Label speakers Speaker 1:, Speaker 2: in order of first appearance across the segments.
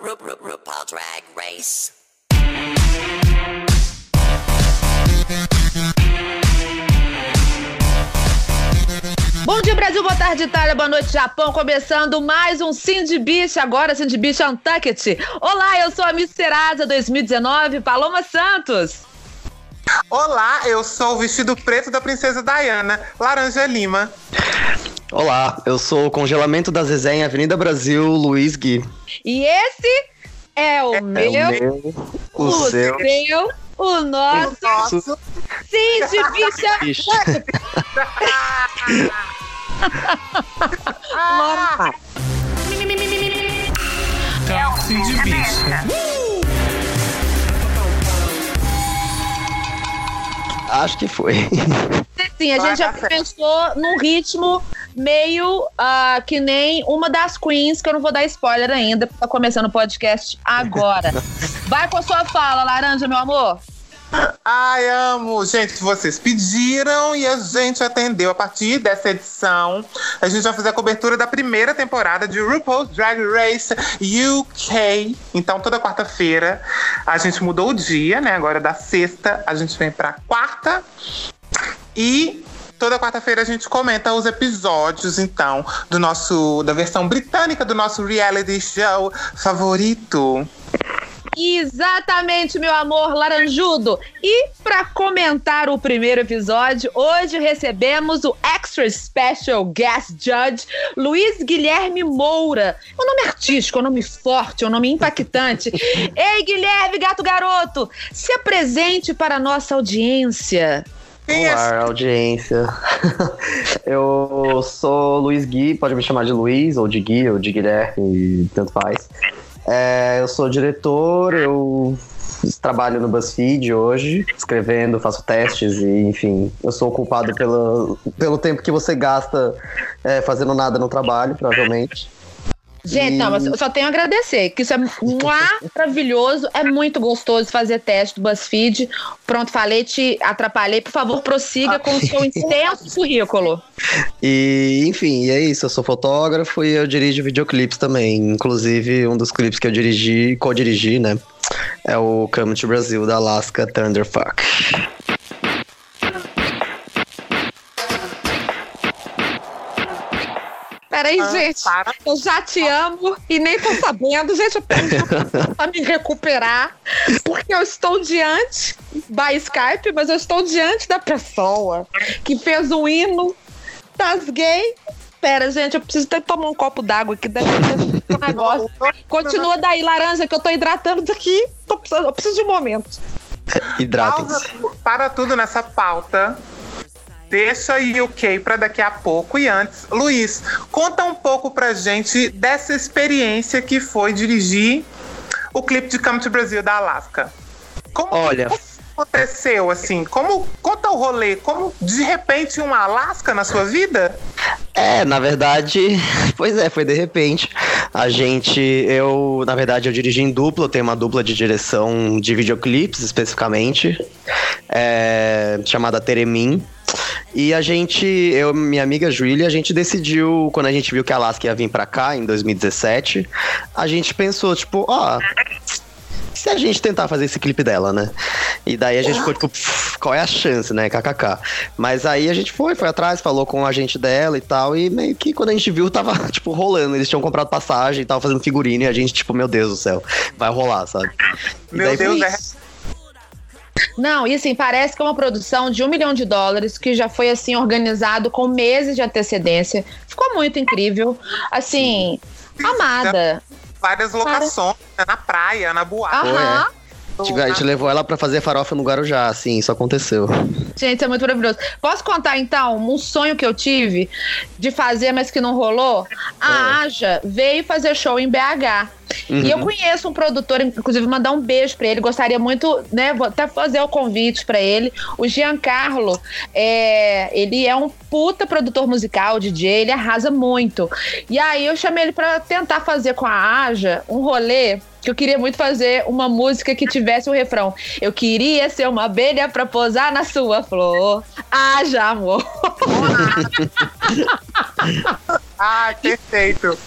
Speaker 1: Ru- Ru- RuPaul Drag Race.
Speaker 2: Bom dia, Brasil. Boa tarde, Itália. Boa noite, Japão. Começando mais um Cindy Beach, agora Cindy Beach Untucked. Olá, eu sou a Miss Serasa 2019, Paloma Santos.
Speaker 3: Olá, eu sou o vestido preto da princesa Diana, Laranja Lima.
Speaker 4: Olá, eu sou o congelamento da Zezé em Avenida Brasil, Luiz Gui.
Speaker 2: E esse é o
Speaker 4: É
Speaker 2: meu,
Speaker 4: o meu, o,
Speaker 2: o
Speaker 4: seu.
Speaker 2: seu, o nosso
Speaker 3: Nosso
Speaker 4: Ixi,
Speaker 2: Untucked.
Speaker 5: Então, Cindy Bicha.
Speaker 4: acho que foi.
Speaker 2: Sim, a gente já começou num ritmo meio ah, que nem uma das queens, que eu não vou dar spoiler ainda, porque tá começando o podcast agora. Vai com a sua fala, Laranja, meu amor.
Speaker 3: Ai, amo. Gente, vocês pediram e a gente atendeu. A partir dessa edição, a gente vai fazer a cobertura da primeira temporada de RuPaul's Drag Race UK. Então, toda quarta-feira, a gente mudou o dia, né? Agora da sexta, a gente vem pra quarta. E toda quarta-feira a gente comenta os episódios, então, do nosso da versão britânica do nosso reality show favorito.
Speaker 2: Exatamente, meu amor laranjudo. E para comentar o primeiro episódio, hoje recebemos o Extra Special Guest Judge Luiz Guilherme Moura. É um nome artístico, é um nome forte, é um nome impactante. Ei, Guilherme, gato garoto, se apresente para a nossa audiência.
Speaker 4: Olá, audiência. Eu sou Luiz Gui, pode me chamar de Luiz, ou de Gui, ou de Guilherme, tanto faz. É, eu sou diretor, eu trabalho no BuzzFeed hoje, escrevendo, faço testes e, enfim, eu sou culpado pelo, pelo tempo que você gasta é, fazendo nada no trabalho, provavelmente.
Speaker 2: Gente,
Speaker 4: E-
Speaker 2: não, mas eu só tenho a agradecer, que isso é maravilhoso, é muito gostoso fazer teste do BuzzFeed. Pronto, falei, te atrapalhei. Por favor, prossiga com o seu intenso currículo.
Speaker 4: E, enfim, e é isso. Eu sou fotógrafo e eu dirijo videoclipes também. Inclusive, um dos clipes que eu dirigi, co-dirigi, né? É o Come to Brasil da Alaska Thunderfuck.
Speaker 2: Peraí,
Speaker 3: Ah,
Speaker 2: gente.
Speaker 3: para.
Speaker 2: Eu já te amo e nem tô sabendo. Gente, eu preciso pra me recuperar. Porque eu estou diante, by Skype, mas eu estou diante da pessoa que fez o hino das gays. Pera, gente, eu preciso até tomar um copo d'água aqui. Deve ter um negócio. Continua daí, laranja, que eu tô hidratando daqui. Tô precisando, eu preciso de um momento.
Speaker 4: Hidratem-se.
Speaker 3: Pausa, para tudo nessa pauta. Deixa o UK para daqui a pouco. E antes, Luiz, conta um pouco pra gente dessa experiência que foi dirigir o clipe de Come to Brasil da Alaska. Como
Speaker 4: Olha,
Speaker 3: aconteceu assim? Como conta o rolê? Como de repente uma Alaska na sua vida?
Speaker 4: É, na verdade, pois é, foi de repente. A gente, eu, na verdade, eu dirigi em dupla, eu tenho uma dupla de direção de videoclipes, especificamente, é, chamada Teremin. E a gente, eu minha amiga Julia, a gente decidiu, quando a gente viu que a Alaska ia vir pra cá, em 2017, a gente pensou, tipo, ó, se a gente tentar fazer esse clipe dela, né? E daí a gente ficou tipo, "Pff, qual é a chance, né? KKK. Mas aí a gente foi, foi atrás, falou com o agente dela e tal. E meio que quando a gente viu, tava, tipo, rolando. Eles tinham comprado passagem, tava fazendo figurino. E a gente, tipo, meu Deus do céu, vai rolar, sabe? E
Speaker 3: Meu Deus, é.
Speaker 2: Não, e assim, parece que é uma produção de um milhão de dólares que já foi assim organizado com meses de antecedência. Ficou muito incrível. Assim, amada.
Speaker 3: várias locações, né, na praia, na boate.
Speaker 2: Aham.
Speaker 4: Tipo, A gente levou ela pra fazer farofa no Guarujá, assim, isso aconteceu.
Speaker 2: Gente, é muito maravilhoso. Posso contar, então, um sonho que eu tive de fazer, mas que não rolou? A Aja veio fazer show em BH. E eu conheço um produtor, inclusive mandar um beijo pra ele. Gostaria muito, né? Vou até fazer o convite pra ele. O Giancarlo, é, ele é um puta produtor musical, DJ, ele arrasa muito. E aí eu chamei ele pra tentar fazer com a Aja um rolê que eu queria muito fazer uma música que tivesse o refrão. Eu queria ser uma abelha pra posar na sua flor. Haja amor.
Speaker 3: Ah, perfeito.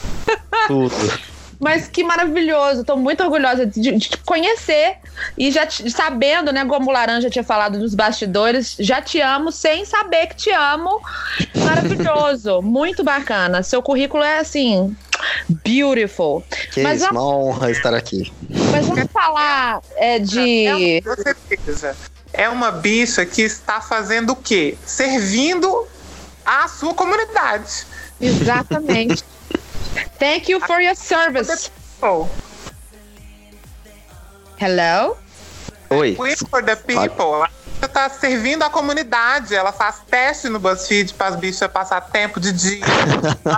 Speaker 4: Tudo.
Speaker 2: Mas que maravilhoso. Tô muito orgulhosa de, de te conhecer e já te- sabendo, né, como o Laranja tinha falado dos bastidores, já te amo sem saber que te amo. Maravilhoso. muito bacana. Seu currículo é assim. Beautiful.
Speaker 4: Que
Speaker 2: Mas
Speaker 4: isso,
Speaker 2: vamos-
Speaker 4: uma honra estar aqui.
Speaker 2: Mas vamos falar é, de.
Speaker 3: É, com certeza. É uma bicha que está fazendo o quê? Servindo a sua comunidade.
Speaker 2: Exatamente. Thank you for your service.
Speaker 3: Oh,
Speaker 2: Hello?
Speaker 4: Oi.
Speaker 3: we for the people. Ela está servindo a comunidade. Ela faz teste no BuzzFeed para as bichas passar tempo de dia.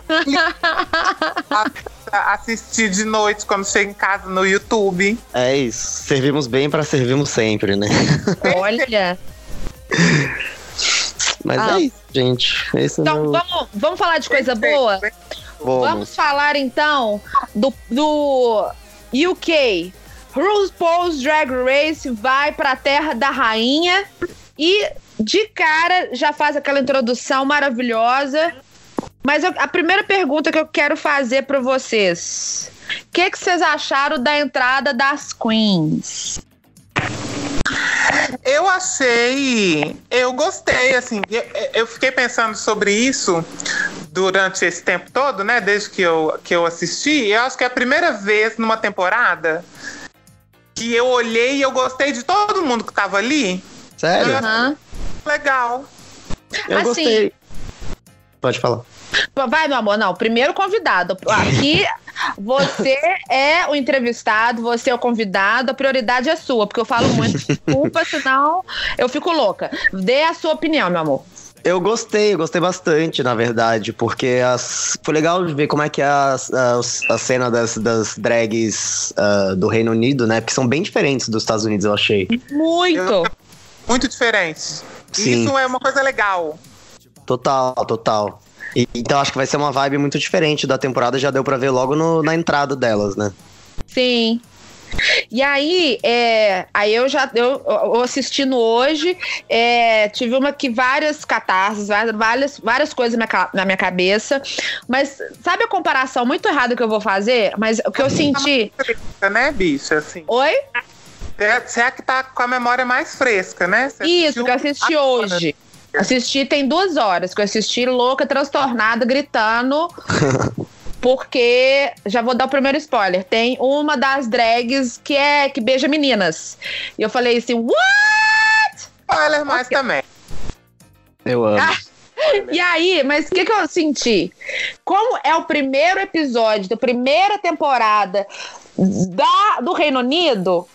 Speaker 3: assistir de noite quando chega em casa no YouTube.
Speaker 4: É isso. Servimos bem pra servirmos sempre, né?
Speaker 2: Olha.
Speaker 4: Mas
Speaker 2: Ah.
Speaker 4: é isso, gente. Esse é
Speaker 2: Então,
Speaker 4: meu...
Speaker 2: vamos, vamos falar de coisa boa?
Speaker 4: Vamos.
Speaker 2: Vamos falar então do, do UK. RuPaul's Drag Race vai pra terra da rainha e de cara já faz aquela introdução maravilhosa. Mas eu- a primeira pergunta que eu quero fazer pra vocês: o que, que vocês acharam da entrada das queens?
Speaker 3: Eu achei. Eu gostei, assim. eu- Eu fiquei pensando sobre isso durante esse tempo todo, né? Desde que eu, que eu assisti. Eu acho que é a primeira vez numa temporada que eu olhei e eu gostei de todo mundo que tava ali.
Speaker 4: Sério?
Speaker 2: Aham.
Speaker 3: Legal.
Speaker 4: Eu
Speaker 2: Assim,
Speaker 4: gostei. Pode falar.
Speaker 2: Vai, meu amor, não. Primeiro convidado. Aqui você é o entrevistado, você é o convidado, a prioridade é sua, porque eu falo muito. Desculpa, senão eu fico louca. Dê a sua opinião, meu amor.
Speaker 4: Eu gostei, eu gostei bastante, na verdade, porque as... foi legal de ver como é que é a, a, a cena das, das drags ah, do Reino Unido, né? Porque são bem diferentes dos Estados Unidos, eu achei.
Speaker 2: Muito.
Speaker 3: Muito diferente.
Speaker 4: Sim.
Speaker 3: Isso é uma coisa legal.
Speaker 4: Total, total. E- então acho que vai ser uma vibe muito diferente da temporada, já deu pra ver logo no- na entrada delas, né?
Speaker 2: Sim. E aí, é, aí eu já eu, eu assistindo hoje, é, tive uma que várias catarses, várias, várias, coisas na minha, na minha cabeça. Mas sabe a comparação muito errada que eu vou fazer? Mas o que eu senti.
Speaker 3: Fresca, né, bicha? Assim.
Speaker 2: Oi?
Speaker 3: É- Você é a que tá com a memória mais fresca, né? Você
Speaker 2: Isso, que eu assisti hoje. Assisti tem duas horas, que eu assisti louca, transtornada, gritando. Porque, já vou dar o primeiro spoiler, tem uma das drags que é que beija meninas. E eu falei assim, what?
Speaker 3: Spoiler mais também.
Speaker 4: Eu amo.
Speaker 2: Ah, E aí, mas o que, que eu senti? Como é o primeiro episódio da primeira temporada da, do Reino Unido,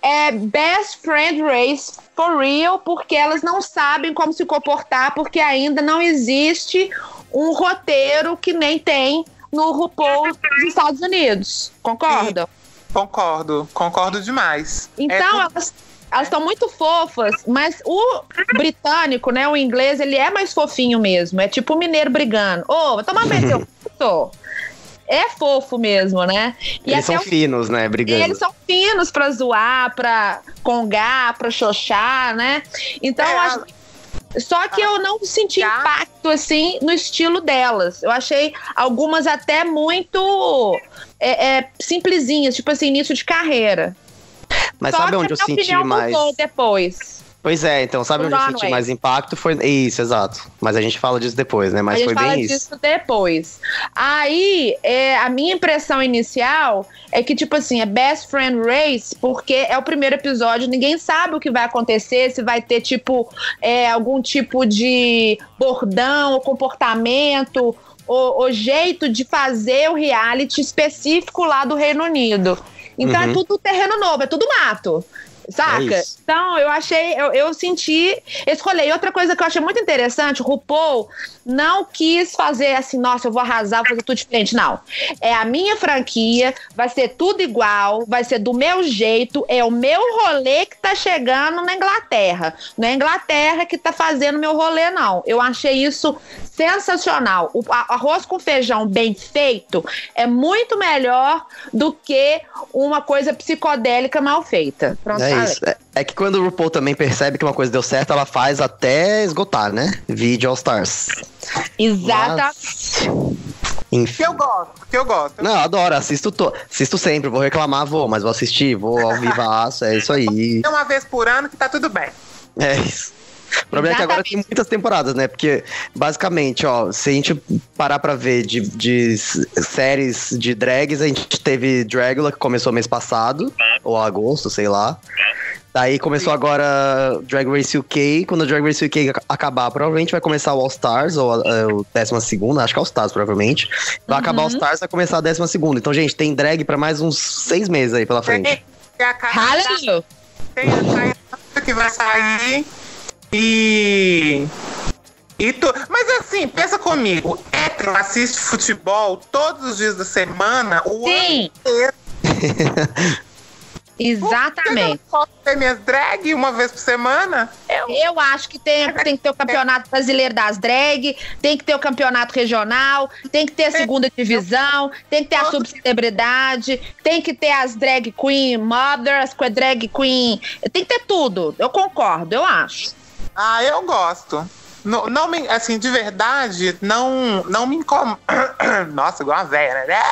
Speaker 2: é Best Friend Race for real, porque elas não sabem como se comportar, porque ainda não existe um roteiro que nem tem no RuPaul dos Estados Unidos. Concorda?
Speaker 3: Concordo, concordo demais.
Speaker 2: Então,
Speaker 3: É
Speaker 2: elas elas estão muito fofas, mas o britânico, né, o inglês, ele é mais fofinho mesmo. É tipo o mineiro brigando. Ô, vai tomar bem teu puto. É fofo mesmo, né? E
Speaker 4: Eles são
Speaker 2: o-
Speaker 4: finos, né? Brigando.
Speaker 2: eles são finos pra zoar, pra congar, pra xoxar, né? Então,
Speaker 3: É,
Speaker 2: eu acho. Só que eu não senti
Speaker 3: Já-
Speaker 2: impacto, assim, no estilo delas. Eu achei algumas até muito é, é, simplesinhas, tipo assim, início de carreira.
Speaker 4: Mas
Speaker 2: Só
Speaker 4: sabe
Speaker 2: que
Speaker 4: onde eu
Speaker 2: a minha
Speaker 4: senti mais.
Speaker 2: mudou depois.
Speaker 4: Pois é, então sabe
Speaker 2: O
Speaker 4: onde eu
Speaker 2: Runway.
Speaker 4: senti mais impacto? Foi. Isso, exato. Mas a gente fala disso depois, né? Mas
Speaker 2: a gente
Speaker 4: foi
Speaker 2: fala
Speaker 4: bem isso.
Speaker 2: disso depois. Aí, é, a minha impressão inicial é que, tipo assim, é Best Friend Race, porque é o primeiro episódio, ninguém sabe o que vai acontecer, se vai ter, tipo, é, algum tipo de bordão ou comportamento ou, ou jeito de fazer o reality específico lá do Reino Unido. Então é
Speaker 4: Uhum.
Speaker 2: tudo terreno novo, é tudo mato. Saca?
Speaker 4: É
Speaker 2: então, eu achei, eu, eu senti esse rolê. E outra coisa que eu achei muito interessante, o RuPaul não quis fazer assim, nossa, eu vou arrasar, vou fazer tudo diferente. Não. É a minha franquia, vai ser tudo igual, vai ser do meu jeito, é o meu rolê que tá chegando na Inglaterra. Não é a Inglaterra que tá fazendo meu rolê, não. Eu achei isso sensacional. O arroz com feijão bem feito é muito melhor do que uma coisa psicodélica mal feita. Pronto,
Speaker 4: É
Speaker 2: falei.
Speaker 4: isso. É, é que quando o RuPaul também percebe que uma coisa deu certo, ela faz até esgotar, né? Vídeo All Stars.
Speaker 2: Exata.
Speaker 4: Mas- Enfim.
Speaker 3: Que eu gosto, que eu gosto.
Speaker 4: Não, adoro, assisto, to... assisto sempre, vou reclamar, vou, mas vou assistir, vou ao vivaço, é isso aí.
Speaker 3: Uma vez por ano que tá tudo bem.
Speaker 4: É isso. O problema é que agora tem muitas temporadas, né? Porque, basicamente, ó, se a gente parar pra ver de, de séries de drags, a gente teve Dragula, que começou mês passado, ou agosto, sei lá. Daí começou agora Drag Race UK. Quando o Drag Race UK ac- acabar, provavelmente vai começar o All Stars, ou a- o 12, acho que é All Stars, provavelmente. Vai acabar o All Stars, vai começar a 12. Então, gente, tem drag pra mais uns seis meses aí pela frente.
Speaker 2: Hallelujah.
Speaker 3: tem a Caia que vai sair. E. E tu... Mas assim, pensa comigo. Hétero assiste futebol todos os dias da semana, o
Speaker 2: Sim.
Speaker 3: ano inteiro.
Speaker 2: Exatamente.
Speaker 3: Eu posso ter minhas drag uma vez por semana? Eu
Speaker 2: Eu acho que tem, tem que ter o campeonato brasileiro das drag, tem que ter o campeonato regional, tem que ter a segunda divisão, tem que ter a subcelebridade, tem que ter as drag queen mothers, com a drag queen. Tem que ter tudo. Eu concordo, eu acho.
Speaker 3: Ah, eu gosto. Não, não me, assim, de verdade, não, não me incomoda. Nossa, igual uma velha, né?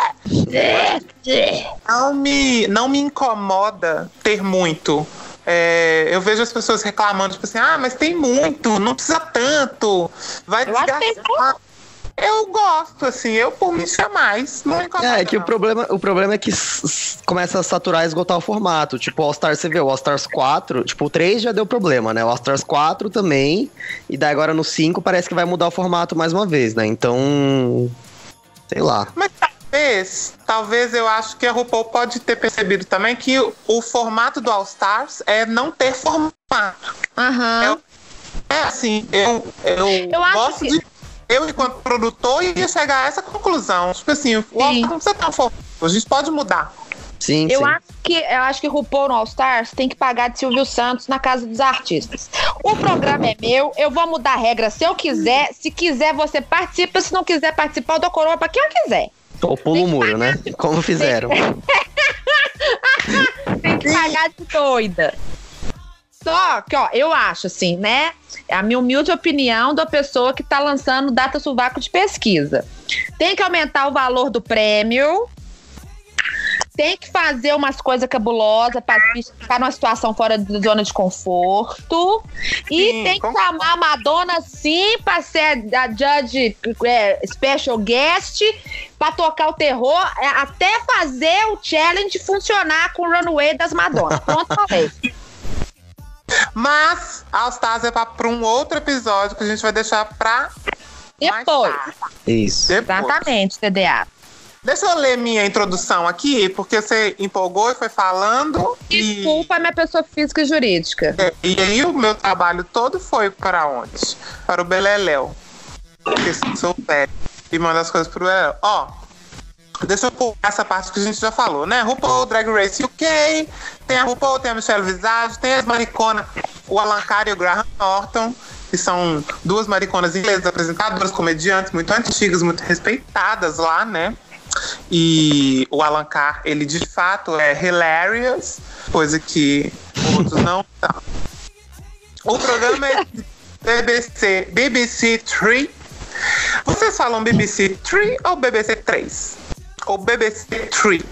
Speaker 3: Não me, não me incomoda ter muito. É, eu vejo as pessoas reclamando, tipo assim, ah, mas tem muito, não precisa tanto. Vai
Speaker 2: Eu tem
Speaker 3: desgastar. Eu gosto, assim, eu por mim tinha mais. Não me incomoda.
Speaker 4: É, é que o
Speaker 3: não.
Speaker 4: problema, o problema é que começa a saturar e esgotar o formato. Tipo, o All Stars, você vê, o All Stars 4, tipo, o 3 já deu problema, né? O All Stars 4 também. E daí agora no 5 parece que vai mudar o formato mais uma vez, né? Então. Sei lá.
Speaker 3: Mas talvez, talvez eu acho que a RuPaul pode ter percebido também que o, o formato do All Stars é não ter formato.
Speaker 2: Aham.
Speaker 3: É assim, eu, eu,
Speaker 2: Eu acho
Speaker 3: gosto
Speaker 2: que-
Speaker 3: de. Eu, enquanto produtor, ia chegar a essa conclusão. Tipo assim, o All
Speaker 2: Sim.
Speaker 3: Stars não precisa um formato, a gente pode mudar.
Speaker 4: Sim,
Speaker 2: Eu
Speaker 4: sim.
Speaker 2: acho que eu acho que RuPaul no All Stars tem que pagar de Silvio Santos na casa dos artistas. O programa é meu, eu vou mudar a regra se eu quiser. Se quiser, você participa. Se não quiser participar, eu dou coroa pra quem eu quiser.
Speaker 4: Ou pula o muro, né? Como fizeram.
Speaker 2: Tem que pagar de doida. Só que, ó, eu acho assim, né? É a minha humilde opinião da pessoa que tá lançando data sovaco de pesquisa. Tem que aumentar o valor do prêmio. Tem que fazer umas coisas cabulosas para ficar numa situação fora da zona de conforto. E
Speaker 3: Sim,
Speaker 2: tem que
Speaker 3: concordo.
Speaker 2: chamar a Madonna, sim, para ser a judge é, special guest, para tocar o terror, é, até fazer o challenge funcionar com o runway das Madonas. Pronto, falei.
Speaker 3: Mas All Stars é pra, pra um outro episódio que a gente vai deixar pra mais
Speaker 2: Depois.
Speaker 4: Isso.
Speaker 3: Depois.
Speaker 2: Exatamente, TDA.
Speaker 3: Deixa eu ler minha introdução aqui, porque você empolgou e foi falando. e-
Speaker 2: Desculpa, minha pessoa física e jurídica.
Speaker 3: E aí o meu trabalho todo foi para onde? Para o Beleléu. Porque sou velho. E manda as coisas pro Beleléu. Ó, deixa eu pular essa parte que a gente já falou, né? RuPaul, Drag Race UK, tem a RuPaul, tem a Michelle Visage, tem as mariconas, o Alan Carr e o Graham Norton, que são duas mariconas inglesas, apresentadoras, comediantes muito antigas, muito respeitadas lá, né? E o Alan Carr, ele de fato é hilarious, coisa que outros não são. O programa é BBC, BBC 3. Vocês falam BBC 3 ou BBC 3? Ou BBC 3?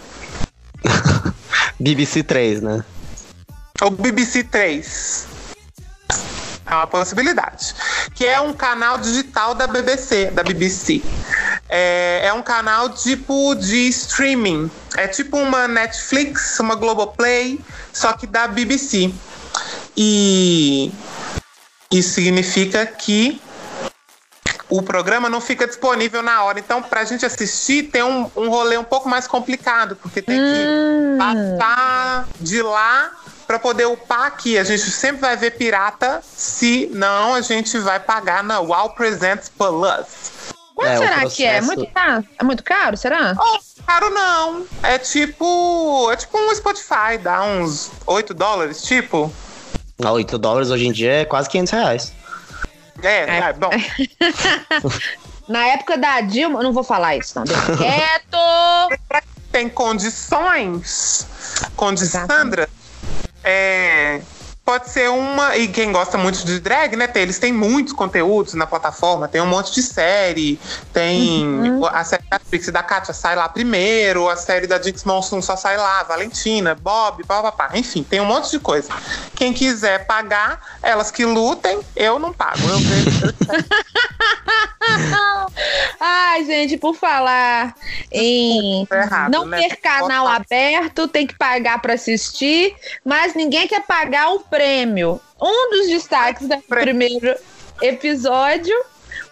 Speaker 4: BBC 3, né?
Speaker 3: Ou BBC 3? É uma possibilidade. Que é um canal digital da BBC, da BBC. É, é um canal tipo de streaming. É tipo uma Netflix, uma Globoplay, só que da BBC. E isso significa que o programa não fica disponível na hora. Então, pra gente assistir, tem um, um rolê um pouco mais complicado, porque tem que passar de lá para poder upar aqui. A gente sempre vai ver pirata, se não a gente vai pagar na Wow Presents Plus.
Speaker 2: Quanto
Speaker 4: É,
Speaker 2: será que é?
Speaker 4: processo-
Speaker 2: Muito caro? É muito caro, será?
Speaker 3: Oh, caro não. É tipo. É tipo um Spotify, dá uns 8 dólares, tipo.
Speaker 4: A 8 dólares hoje em dia é quase 500 reais.
Speaker 3: É,
Speaker 2: É.
Speaker 3: é, bom.
Speaker 2: Na época da Dilma, eu não vou falar isso, não. Deixa quieto!
Speaker 3: tem condições,
Speaker 2: Exatamente.
Speaker 3: Sandra, é, pode ser uma. E quem gosta muito de drag, né? tem- eles têm muitos conteúdos na plataforma, tem um monte de série, tem
Speaker 2: Uhum.
Speaker 3: a série Netflix da Kátia sai lá primeiro, a série da Dix Monsoon só sai lá, Valentina, Bob, papapá. Enfim, tem um monte de coisa. Quem quiser pagar, elas que lutem, eu não pago. Eu vejo.
Speaker 2: Gente, por falar em
Speaker 3: errado,
Speaker 2: não
Speaker 3: né?
Speaker 2: ter canal
Speaker 3: Total.
Speaker 2: aberto, tem que pagar pra assistir, mas ninguém quer pagar o prêmio. Um dos destaques do primeiro episódio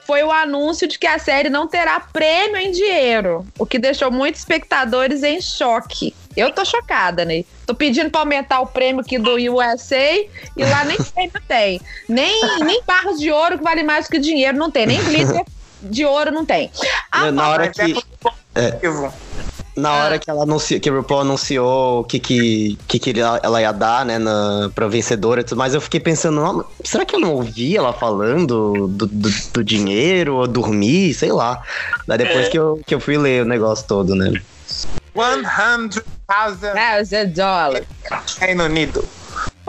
Speaker 2: foi o anúncio de que a série não terá prêmio em dinheiro, o que deixou muitos espectadores em choque. Eu tô chocada, né? Tô pedindo pra aumentar o prêmio aqui do USA e lá nem prêmio tem. Nem, nem barras de ouro que vale mais que dinheiro não tem. Nem glitter de ouro não tem. Ah,
Speaker 4: na hora
Speaker 3: Mas é
Speaker 4: que.
Speaker 3: muito positivo.
Speaker 4: Na
Speaker 2: Ah.
Speaker 4: hora que ela anunciou, que o RuPaul anunciou o que, que, que, que ele- ela ia dar, né, na, pra vencedora e tudo mais, eu fiquei pensando, "Não, será que eu não ouvi ela falando do, do, do dinheiro, ou dormir, sei lá. Daí depois que, eu, que eu fui ler o negócio todo, né?
Speaker 3: 100,000
Speaker 2: é dólar.
Speaker 3: Reino Unido.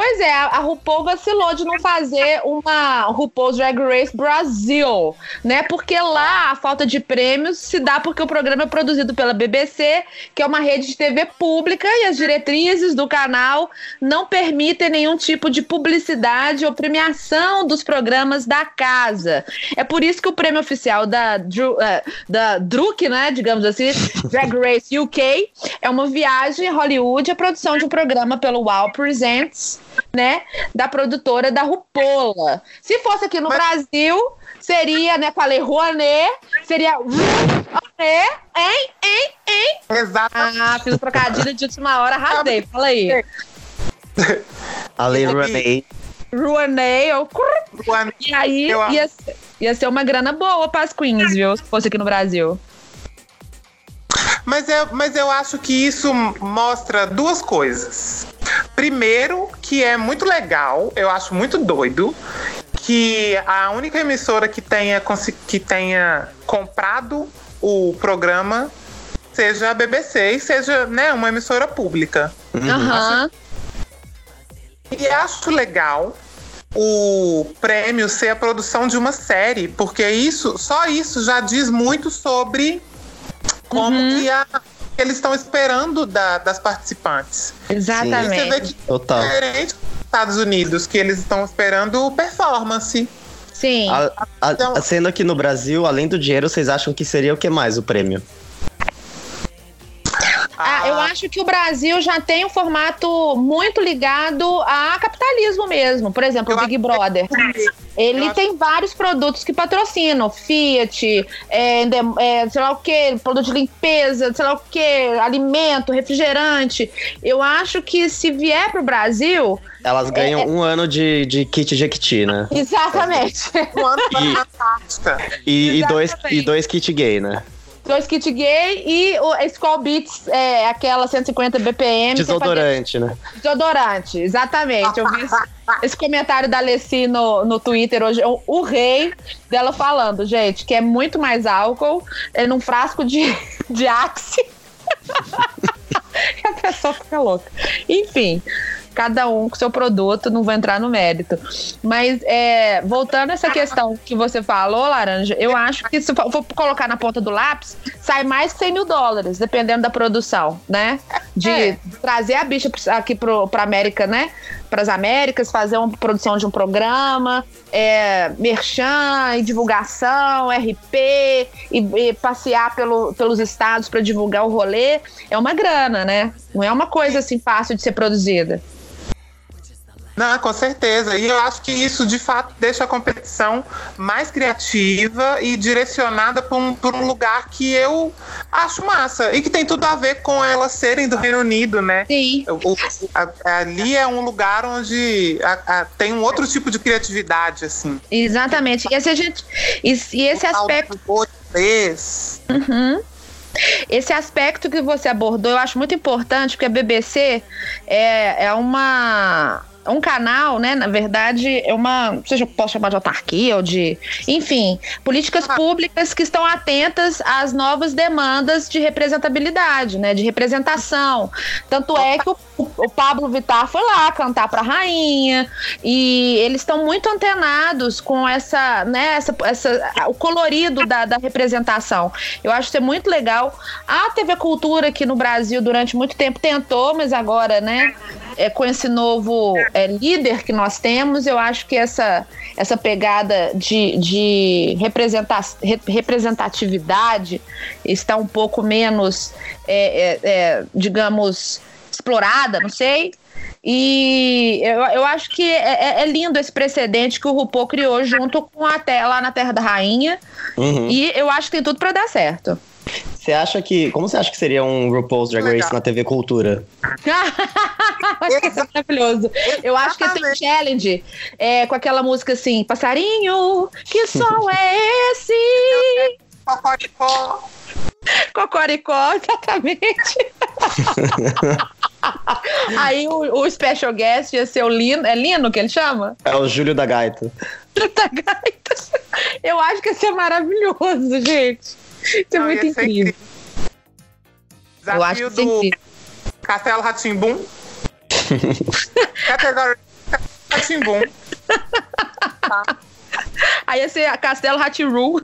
Speaker 2: Pois é, a RuPaul vacilou de não fazer uma RuPaul's Drag Race Brasil, né? Porque lá a falta de prêmios se dá porque o programa é produzido pela BBC, que é uma rede de TV pública, e as diretrizes do canal não permitem nenhum tipo de publicidade ou premiação dos programas da casa. É por isso que o prêmio oficial da, Dru, eh, da Druk, né, digamos assim, Drag Race UK, é uma viagem a Hollywood, a produção de um programa pelo Wow Presents, né, da produtora da Rupola. Se fosse aqui no
Speaker 3: Mas-
Speaker 2: Brasil, seria, né, falei Rouanet, seria Rouanet, hein, hein, hein?
Speaker 3: Exatamente.
Speaker 2: Ah, fiz um trocadilho de última hora, arrasei, fala aí.
Speaker 4: A Lei
Speaker 3: Aqui.
Speaker 4: Rouanet.
Speaker 2: Rouanet, eu... E aí ia, ser- ia ser uma grana boa para as queens, viu? Se fosse aqui no Brasil.
Speaker 3: Mas eu, mas eu acho que isso mostra duas coisas. Primeiro, que é muito legal, eu acho muito doido, que a única emissora que tenha, que tenha comprado o programa seja a BBC e seja né, uma emissora pública.
Speaker 2: Aham.
Speaker 3: E acho legal o prêmio ser a produção de uma série, porque isso, só isso já diz muito sobre como que a- eles estão esperando da- das participantes. E você vê
Speaker 2: Exatamente.
Speaker 3: que
Speaker 4: Total.
Speaker 3: diferente dos Estados Unidos, que eles estão esperando performance.
Speaker 2: Sim.
Speaker 4: A, a-
Speaker 3: Então-
Speaker 4: sendo aqui no Brasil, além do dinheiro, vocês acham que seria o que mais o prêmio?
Speaker 2: Ah, eu acho que o Brasil já tem um formato muito ligado a capitalismo mesmo. Por exemplo,
Speaker 3: Eu
Speaker 2: o Big
Speaker 3: acho-
Speaker 2: Brother. Ele
Speaker 3: acho-
Speaker 2: tem vários produtos que patrocinam. Fiat, é, é, sei lá o que, produto de limpeza, sei lá o que, alimento, refrigerante. Eu acho que se vier pro Brasil.
Speaker 4: Elas ganham
Speaker 2: É,
Speaker 4: um ano de, de kit Jequiti, né?
Speaker 2: Exatamente.
Speaker 3: Um ano
Speaker 4: E-
Speaker 3: da Antártica.
Speaker 4: E, e dois, e dois kit gay, né?
Speaker 2: Dois kit gay e o Skull Beats, é, aquela 150 BPM.
Speaker 4: Desodorante, né?
Speaker 2: Desodorante, exatamente. Eu vi esse, esse comentário da Alessi no, no Twitter hoje, o, o rei dela falando, gente, que é muito mais álcool é num frasco de, de Axe. e a pessoa fica louca. Enfim. Cada um com seu produto, não vou entrar no mérito. Mas, é, voltando a essa questão que você falou, Laranja, eu acho que se for colocar na ponta do lápis, sai mais que 100 mil dólares, dependendo da produção, né? De
Speaker 3: É.
Speaker 2: trazer a bicha aqui pro, pra América, né? Para as Américas, fazer uma produção de um programa, é, merchan e divulgação, RP, e, e passear pelo, pelos estados para divulgar o rolê. É uma grana, né? Não é uma coisa assim fácil de ser produzida.
Speaker 3: Não, com certeza. E eu acho que isso, de fato, deixa a competição mais criativa e direcionada para um, um lugar que eu acho massa. E que tem tudo a ver com elas serem do Reino Unido, né?
Speaker 2: Sim.
Speaker 3: O- a- ali é um lugar onde a- a- tem um outro tipo de criatividade, assim.
Speaker 2: Exatamente. E esse, a gente, e, e esse aspecto.
Speaker 3: Inglês.
Speaker 2: Esse aspecto que você abordou eu acho muito importante, porque a BBC é, é uma. Um canal, né? Na verdade, é uma. Não sei se eu posso chamar de autarquia ou de. Enfim, políticas públicas que estão atentas às novas demandas de representabilidade, né? De representação. Tanto é que o, o- Pablo Vittar foi lá cantar pra rainha e eles estão muito antenados com essa, né, essa, essa, o colorido da, da representação. Eu acho que é muito legal. A TV Cultura aqui no Brasil durante muito tempo tentou, mas agora, né, é, com esse novo é, líder que nós temos, eu acho que essa, essa pegada de, de representa representatividade está um pouco menos, é, é, é, digamos, explorada, não sei. E eu, eu acho que é, é, é lindo esse precedente que o RuPaul criou junto com a tela na Terra da Rainha.
Speaker 4: Uhum.
Speaker 2: E eu acho que tem tudo para dar certo.
Speaker 4: Você acha que. Como você acha que seria um RuPaul's Drag Race
Speaker 3: Legal.
Speaker 4: na TV Cultura?
Speaker 2: acho que isso é maravilhoso. Eu acho que tem um challenge é, com aquela música assim: Passarinho, que som é esse?
Speaker 3: Cocoricó.
Speaker 2: Cocoricó, exatamente. Aí o, o special guest ia ser o Lino. É Lino que ele chama?
Speaker 4: É o Júlio da Gaita.
Speaker 2: Da gaita. Eu acho que ia ser maravilhoso, gente. Isso é
Speaker 3: Não,
Speaker 2: muito
Speaker 3: ia ser
Speaker 2: incrível. Eu acho
Speaker 3: Desafio
Speaker 2: que isso é
Speaker 3: do
Speaker 2: incrível.
Speaker 3: Castelo Ratimbum. Categoria Ratimbum.
Speaker 2: Aí ia ser a Castelo Hatiru.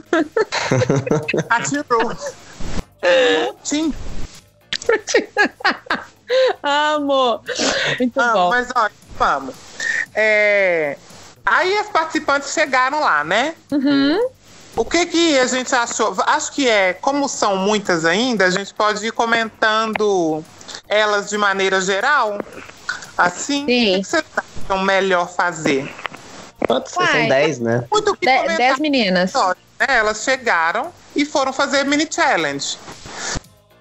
Speaker 3: Ratimbum. Tim.
Speaker 2: Amo. Muito
Speaker 3: Amo,
Speaker 2: bom.
Speaker 3: mas olha, vamos. É, Aí as participantes chegaram lá, né?
Speaker 2: Uhum.
Speaker 3: O que que a gente achou? Acho que é, como são muitas ainda, a gente pode ir comentando elas de maneira geral. Assim,
Speaker 2: Sim.
Speaker 3: o que que vocês acham melhor fazer?
Speaker 4: Quantos? São 10, né?
Speaker 3: Muito que
Speaker 2: De-
Speaker 3: comentar
Speaker 2: dez meninas.
Speaker 3: história, né? Elas chegaram e foram fazer mini challenge.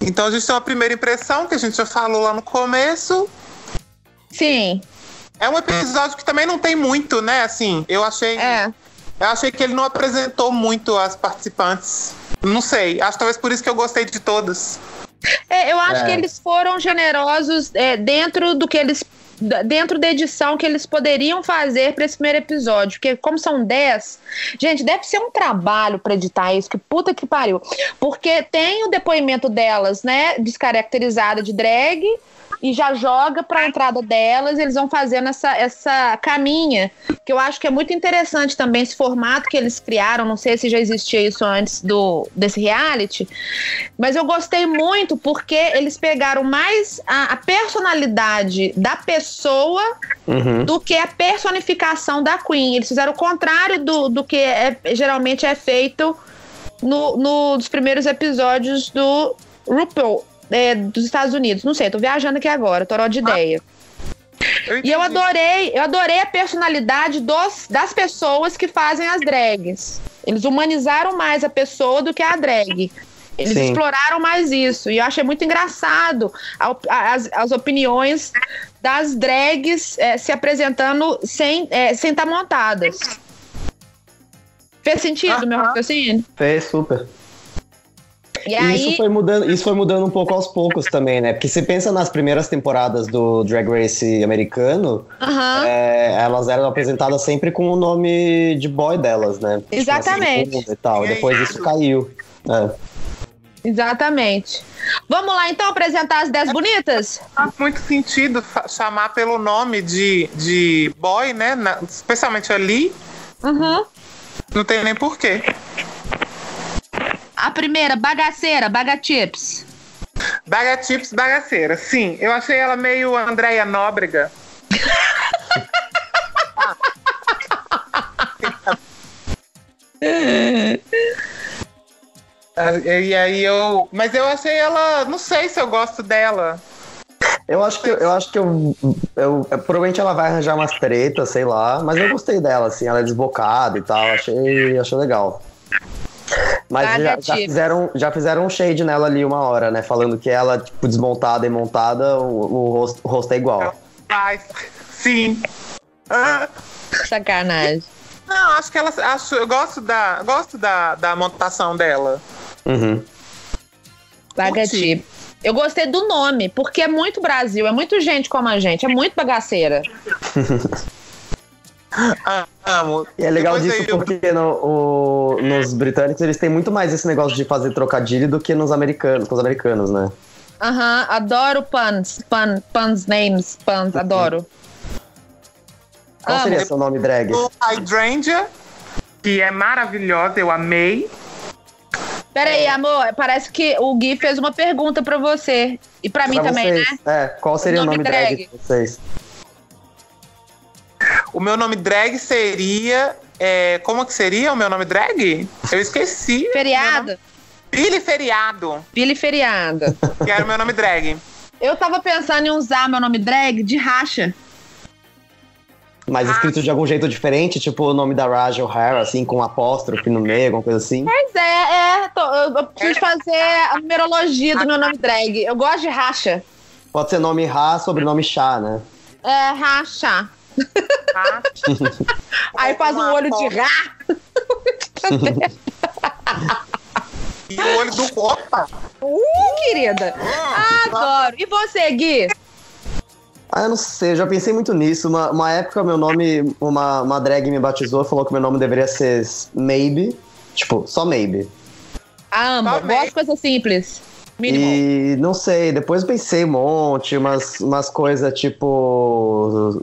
Speaker 3: Então a gente tem uma primeira impressão que a gente já falou lá no começo.
Speaker 2: Sim,
Speaker 3: É um episódio que também não tem muito, né? Assim, eu achei,
Speaker 2: é.
Speaker 3: Eu achei que ele não apresentou muito as participantes. Não sei, acho talvez por isso que eu gostei de todas.
Speaker 2: É, eu acho
Speaker 4: É.
Speaker 2: que eles foram generosos é, dentro do que eles. da- Dentro da edição que eles poderiam fazer para esse primeiro episódio. Porque, como são 10, gente, deve ser um trabalho para editar isso, que puta que pariu. Porque tem o depoimento delas, né, descaracterizada de drag, e já joga para a entrada delas, eles vão fazendo essa, essa caminha, que eu acho que é muito interessante também esse formato que eles criaram, não sei se já existia isso antes do desse reality, mas eu gostei muito porque eles pegaram mais a, a personalidade da pessoa
Speaker 4: Uhum.
Speaker 2: do que a personificação da Queen. Eles fizeram o contrário do, do que é- geralmente é feito no, no- nos primeiros episódios do RuPaul. É, dos Estados Unidos, não sei, tô viajando aqui agora, tô de ideia. E eu
Speaker 3: entendi.
Speaker 2: adorei, eu adorei a personalidade dos, das pessoas que fazem as drags. Eles humanizaram mais a pessoa do que a drag. Eles
Speaker 4: Sim.
Speaker 2: exploraram mais isso. E eu achei muito engraçado a op- a- as, as opiniões das drags eh, se apresentando sem eh, sem estar montadas. Fez sentido, meu
Speaker 3: Aham.
Speaker 2: raciocínio?
Speaker 4: Fez super.
Speaker 2: E
Speaker 4: E
Speaker 2: aí,
Speaker 4: isso foi mudando, isso foi mudando um pouco aos poucos também, né? Porque você pensa nas primeiras temporadas do Drag Race americano, é, elas eram apresentadas sempre com o nome de boy delas, né? Tipo,
Speaker 2: Exatamente.
Speaker 4: assim, e tal. E depois
Speaker 3: isso.
Speaker 4: caiu. É.
Speaker 2: exatamente. Vamos lá então apresentar as 10 bonitas?
Speaker 3: Faz muito sentido chamar pelo nome de, de boy, né? Na- especialmente ali.
Speaker 2: Uhum.
Speaker 3: Não tem nem porquê.
Speaker 2: A primeira, bagaceira, bagachips.
Speaker 3: Baga Chips Bagaceira. Sim, eu achei ela meio Andréia Nóbrega. E aí eu. Mas eu achei ela. Não sei se eu gosto dela.
Speaker 4: Eu acho que eu acho que eu, eu- eu- provavelmente ela vai arranjar umas tretas, sei lá, mas eu gostei dela, assim, ela é desbocada e tal, achei, achei legal. Mas já, já fizeram, já fizeram um shade nela ali uma hora, né? Falando que ela, tipo, desmontada e montada, o, o rosto, o rosto é igual.
Speaker 3: Mas, sim. Ah,
Speaker 2: Sacanagem.
Speaker 3: não, acho que ela. Acho, eu gosto da, gosto da, da montação dela.
Speaker 4: Uhum.
Speaker 2: Bagachip. Eu gostei do nome, porque é muito Brasil, é muito gente como a gente, é muito bagaceira.
Speaker 3: Ah, amo.
Speaker 4: E é legal
Speaker 3: Depois
Speaker 4: disso
Speaker 3: eu-
Speaker 4: porque no- o- nos britânicos eles têm muito mais esse negócio de fazer trocadilho do que nos americanos, com os americanos, né?
Speaker 2: Aham, adoro puns. Pun, puns, names, puns, adoro.
Speaker 4: Qual
Speaker 2: Amo.
Speaker 4: seria seu nome drag?
Speaker 3: O Hydrangea, que é maravilhosa, eu amei.
Speaker 2: Peraí, amor, parece que o Gui fez uma pergunta pra você. E pra mim
Speaker 4: Pra
Speaker 2: também,
Speaker 4: vocês,
Speaker 2: né?
Speaker 4: É, qual seria o
Speaker 2: Nome
Speaker 4: nome, drag,
Speaker 2: drag.
Speaker 4: de vocês?
Speaker 3: O meu nome drag seria. é, como que seria o meu nome drag? Eu esqueci.
Speaker 2: Feriado.
Speaker 3: Billy Feriado,
Speaker 2: Billy Feriado.
Speaker 3: que era o meu nome drag.
Speaker 2: Eu tava pensando em usar meu nome drag de racha.
Speaker 4: Mas escrito de algum jeito diferente, tipo o nome da Raj O'Hara, assim, com um apóstrofe no meio, alguma coisa assim.
Speaker 2: Pois é, é. tô- eu, eu preciso fazer a numerologia do meu nome drag. Eu gosto de racha.
Speaker 4: Pode ser nome Ra, sobrenome Chá, né?
Speaker 2: É, racha.
Speaker 3: Tá?
Speaker 2: Aí faz um olho de rá.
Speaker 3: E o olho do. Opa!
Speaker 2: Uh, querida. Adoro. E você, Gui?
Speaker 4: Ah, eu não sei, eu já pensei muito nisso. Uma, uma época, meu nome, uma, uma drag me batizou falou que meu nome deveria ser Maybe. Tipo, só Maybe.
Speaker 2: Amo.
Speaker 3: Amei.
Speaker 2: Gosto de coisa simples. Mínimo.
Speaker 4: E não sei, depois eu pensei um monte, umas, umas coisas tipo.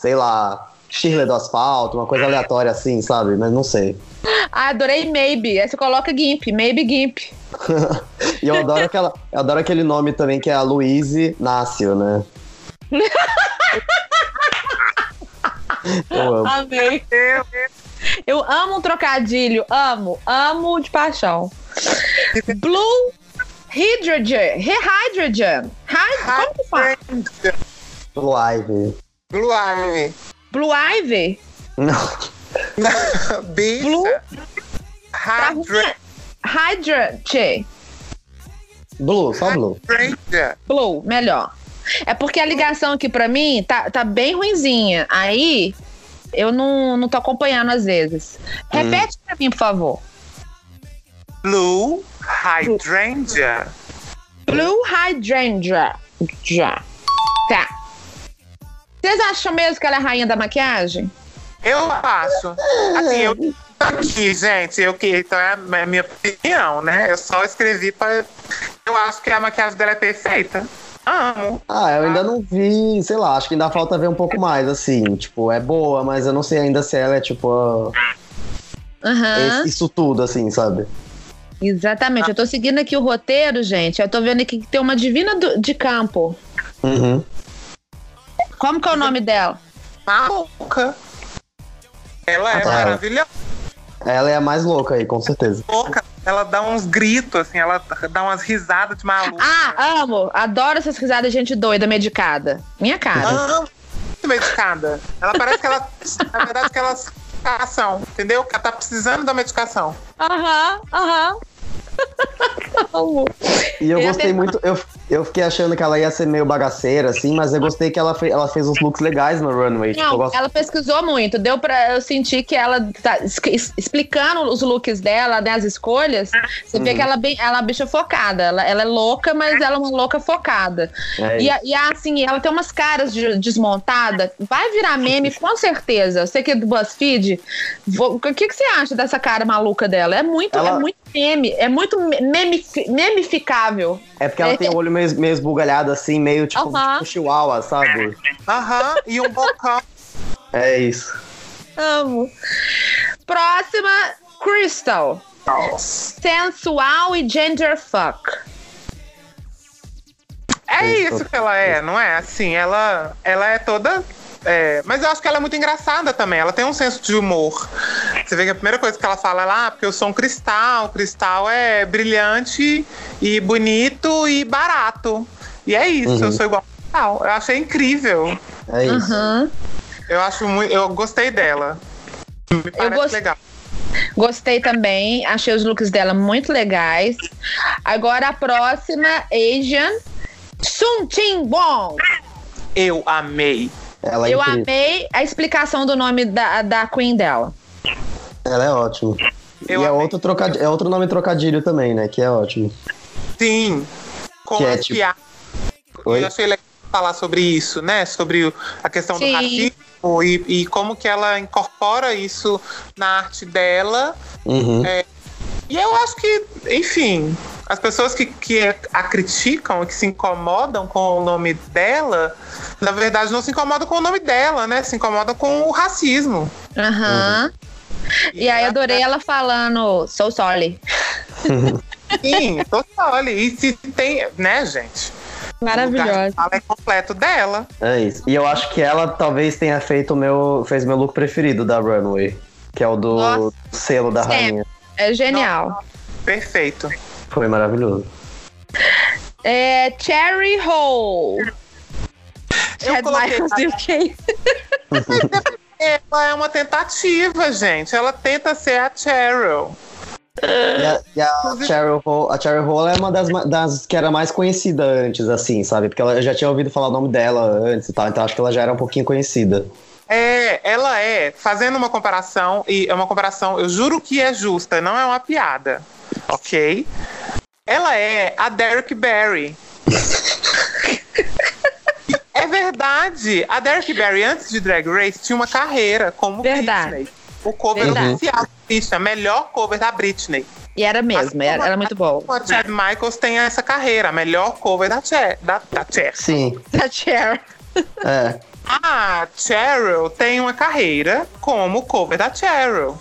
Speaker 4: Sei lá, Shirley do asfalto, uma coisa aleatória assim, sabe? Mas não sei.
Speaker 2: Ah, adorei Maybe. Aí você coloca Gimp. Maybe Gimp.
Speaker 4: E eu adoro, aquela, eu adoro aquele nome também que é a Louise Nácio, né? eu amo.
Speaker 2: Amei.
Speaker 3: Eu,
Speaker 2: amo um trocadilho. Amo. Amo de paixão. Blue Hydrogen. Rehydrogen. Hy- Como que fala?
Speaker 4: Blue Ivy.
Speaker 3: Blue Ivy.
Speaker 2: Blue Ivy?
Speaker 4: Não.
Speaker 3: Bicha.
Speaker 2: Blue?
Speaker 3: Hydra-
Speaker 2: Hydrate.
Speaker 4: Blue, só Blue.
Speaker 3: Hydrangea.
Speaker 2: Blue, melhor. É porque a ligação aqui pra mim tá, tá bem ruinzinha. Aí eu não, não tô acompanhando às vezes. Repete pra mim, por favor.
Speaker 3: Blue Hydrangea.
Speaker 2: Blue Hydrangea. Já. Tá. Vocês acham mesmo que ela é a rainha da maquiagem?
Speaker 3: Eu acho. Assim, eu aqui, gente, eu que então é a minha opinião, né? Eu só escrevi para eu acho que a maquiagem dela é perfeita. Amo.
Speaker 4: Ah, eu ainda não vi, sei lá, acho que ainda falta ver um pouco mais, assim. Tipo, é boa, mas eu não sei ainda se ela é, tipo,
Speaker 2: Aham.
Speaker 4: esse- isso tudo, assim, sabe?
Speaker 2: Exatamente. Eu tô seguindo aqui o roteiro, gente. Eu tô vendo aqui que tem uma divina do- de campo.
Speaker 4: Uhum.
Speaker 2: Como que é o nome dela?
Speaker 3: Maluca. Ela é
Speaker 4: Ah, tá.
Speaker 3: maravilhosa.
Speaker 4: Ela é a mais louca aí, com certeza.
Speaker 3: Louca. Ela dá uns gritos, assim, ela dá umas risadas de maluca.
Speaker 2: Ah, amo. Adoro essas risadas de gente doida, medicada. Minha cara.
Speaker 3: Amo. Muito medicada. Ela parece que ela, na verdade, que ela medicação, entendeu? Ela tá precisando da medicação.
Speaker 2: Aham, aham. Amo.
Speaker 4: E eu
Speaker 2: Eu
Speaker 4: gostei muito, eu, eu fiquei achando que ela ia ser meio bagaceira, assim, mas eu gostei que ela, fe, ela fez uns looks legais no runway. Tipo,
Speaker 2: Não,
Speaker 4: gosto...
Speaker 2: ela pesquisou muito. Deu pra eu sentir que ela tá explicando os looks dela, né, as escolhas. Você vê
Speaker 4: Uhum.
Speaker 2: que ela, bem, ela é uma bicha focada. Ela, ela é louca, mas ela é uma louca focada.
Speaker 4: É
Speaker 2: E, e assim, ela tem umas caras de, desmontada. Vai virar meme, com certeza. Você que é do BuzzFeed, o que, que você acha dessa cara maluca dela? É muito,
Speaker 4: Ela-
Speaker 2: é muito meme. É muito meme, memificável.
Speaker 4: É porque ela tem o olho meio, meio esbugalhado, assim, meio tipo,
Speaker 2: Aham.
Speaker 4: tipo chihuahua, sabe?
Speaker 3: Aham, e um bocão.
Speaker 4: É isso.
Speaker 2: Amo. Próxima, Crystal. Sensual e gender fuck.
Speaker 3: É
Speaker 4: Isso.
Speaker 3: isso que ela é, não é? Assim, ela, ela é toda. É, mas eu acho que ela é muito engraçada também. Ela tem um senso de humor. Você vê que a primeira coisa que ela fala é lá, ah, porque eu sou um cristal. Cristal é brilhante e bonito e barato. E é isso,
Speaker 4: Uhum.
Speaker 3: eu sou igual a cristal. Eu achei incrível.
Speaker 4: É isso.
Speaker 2: Uhum.
Speaker 3: Eu acho muito. Eu gostei dela. Me parece
Speaker 2: gost-
Speaker 3: legal.
Speaker 2: Gostei também. Achei os looks dela muito legais. Agora a próxima, Asian. Sun Ting Wong.
Speaker 3: Eu amei.
Speaker 4: Ela é
Speaker 2: Eu
Speaker 4: incrível.
Speaker 2: amei a explicação do nome da, da Queen dela.
Speaker 4: Ela é ótima.
Speaker 3: Eu
Speaker 4: e é
Speaker 3: amei.
Speaker 4: outro, trocad... é outro nome trocadilho também, né? Que é ótimo.
Speaker 3: Sim. Com
Speaker 4: Que é
Speaker 3: as
Speaker 4: tipo-
Speaker 3: piadas.
Speaker 4: Oi?
Speaker 3: Eu achei legal falar sobre isso, né? Sobre a questão
Speaker 2: Sim.
Speaker 3: do racismo e, e como que ela incorpora isso na arte dela.
Speaker 4: Uhum.
Speaker 3: É. E eu acho que, enfim, as pessoas que, que a criticam, que se incomodam com o nome dela, na verdade não se incomodam com o nome dela, né? Se incomodam com o racismo.
Speaker 2: Aham. E aí eu adorei ela falando, so sorry.
Speaker 3: Sim, total. E se tem, né, gente?
Speaker 2: Maravilhosa.
Speaker 3: de fala é completo dela.
Speaker 4: É isso. E eu acho que ela talvez tenha feito o meu. fez meu look preferido da Runway. Que é o do
Speaker 2: Nossa.
Speaker 4: selo da
Speaker 2: Sempre.
Speaker 4: rainha.
Speaker 2: É genial.
Speaker 3: Perfeito.
Speaker 4: Foi maravilhoso.
Speaker 2: É Cherry Hole.
Speaker 3: Eu
Speaker 2: Chad
Speaker 3: coloquei-
Speaker 2: Michaels UK.
Speaker 3: Ela é uma tentativa, gente. Ela tenta ser a Cheryl.
Speaker 4: E a, e a Cheryl Hole, a Cheryl Hole é uma das, das que era mais conhecida antes, assim, sabe? Porque ela, eu já tinha ouvido falar o nome dela antes e tal, então acho que ela já era um pouquinho conhecida.
Speaker 3: É, ela é, fazendo uma comparação, e é uma comparação, eu juro que é justa, não é uma piada, ok? Ela é a Derek Barry. é verdade. A Derek Barry, antes de Drag Race, tinha uma carreira como
Speaker 2: Verdade.
Speaker 3: Britney. O cover
Speaker 2: Verdade.
Speaker 3: oficial da Britney, a melhor cover da Britney.
Speaker 2: E era mesmo, era, era muito bom.
Speaker 3: A Chad Michaels tem essa carreira, a melhor cover da Cher. Da, da Cher.
Speaker 4: Sim,
Speaker 2: A Cher.
Speaker 4: é.
Speaker 3: A Cheryl tem uma carreira como cover da Cheryl.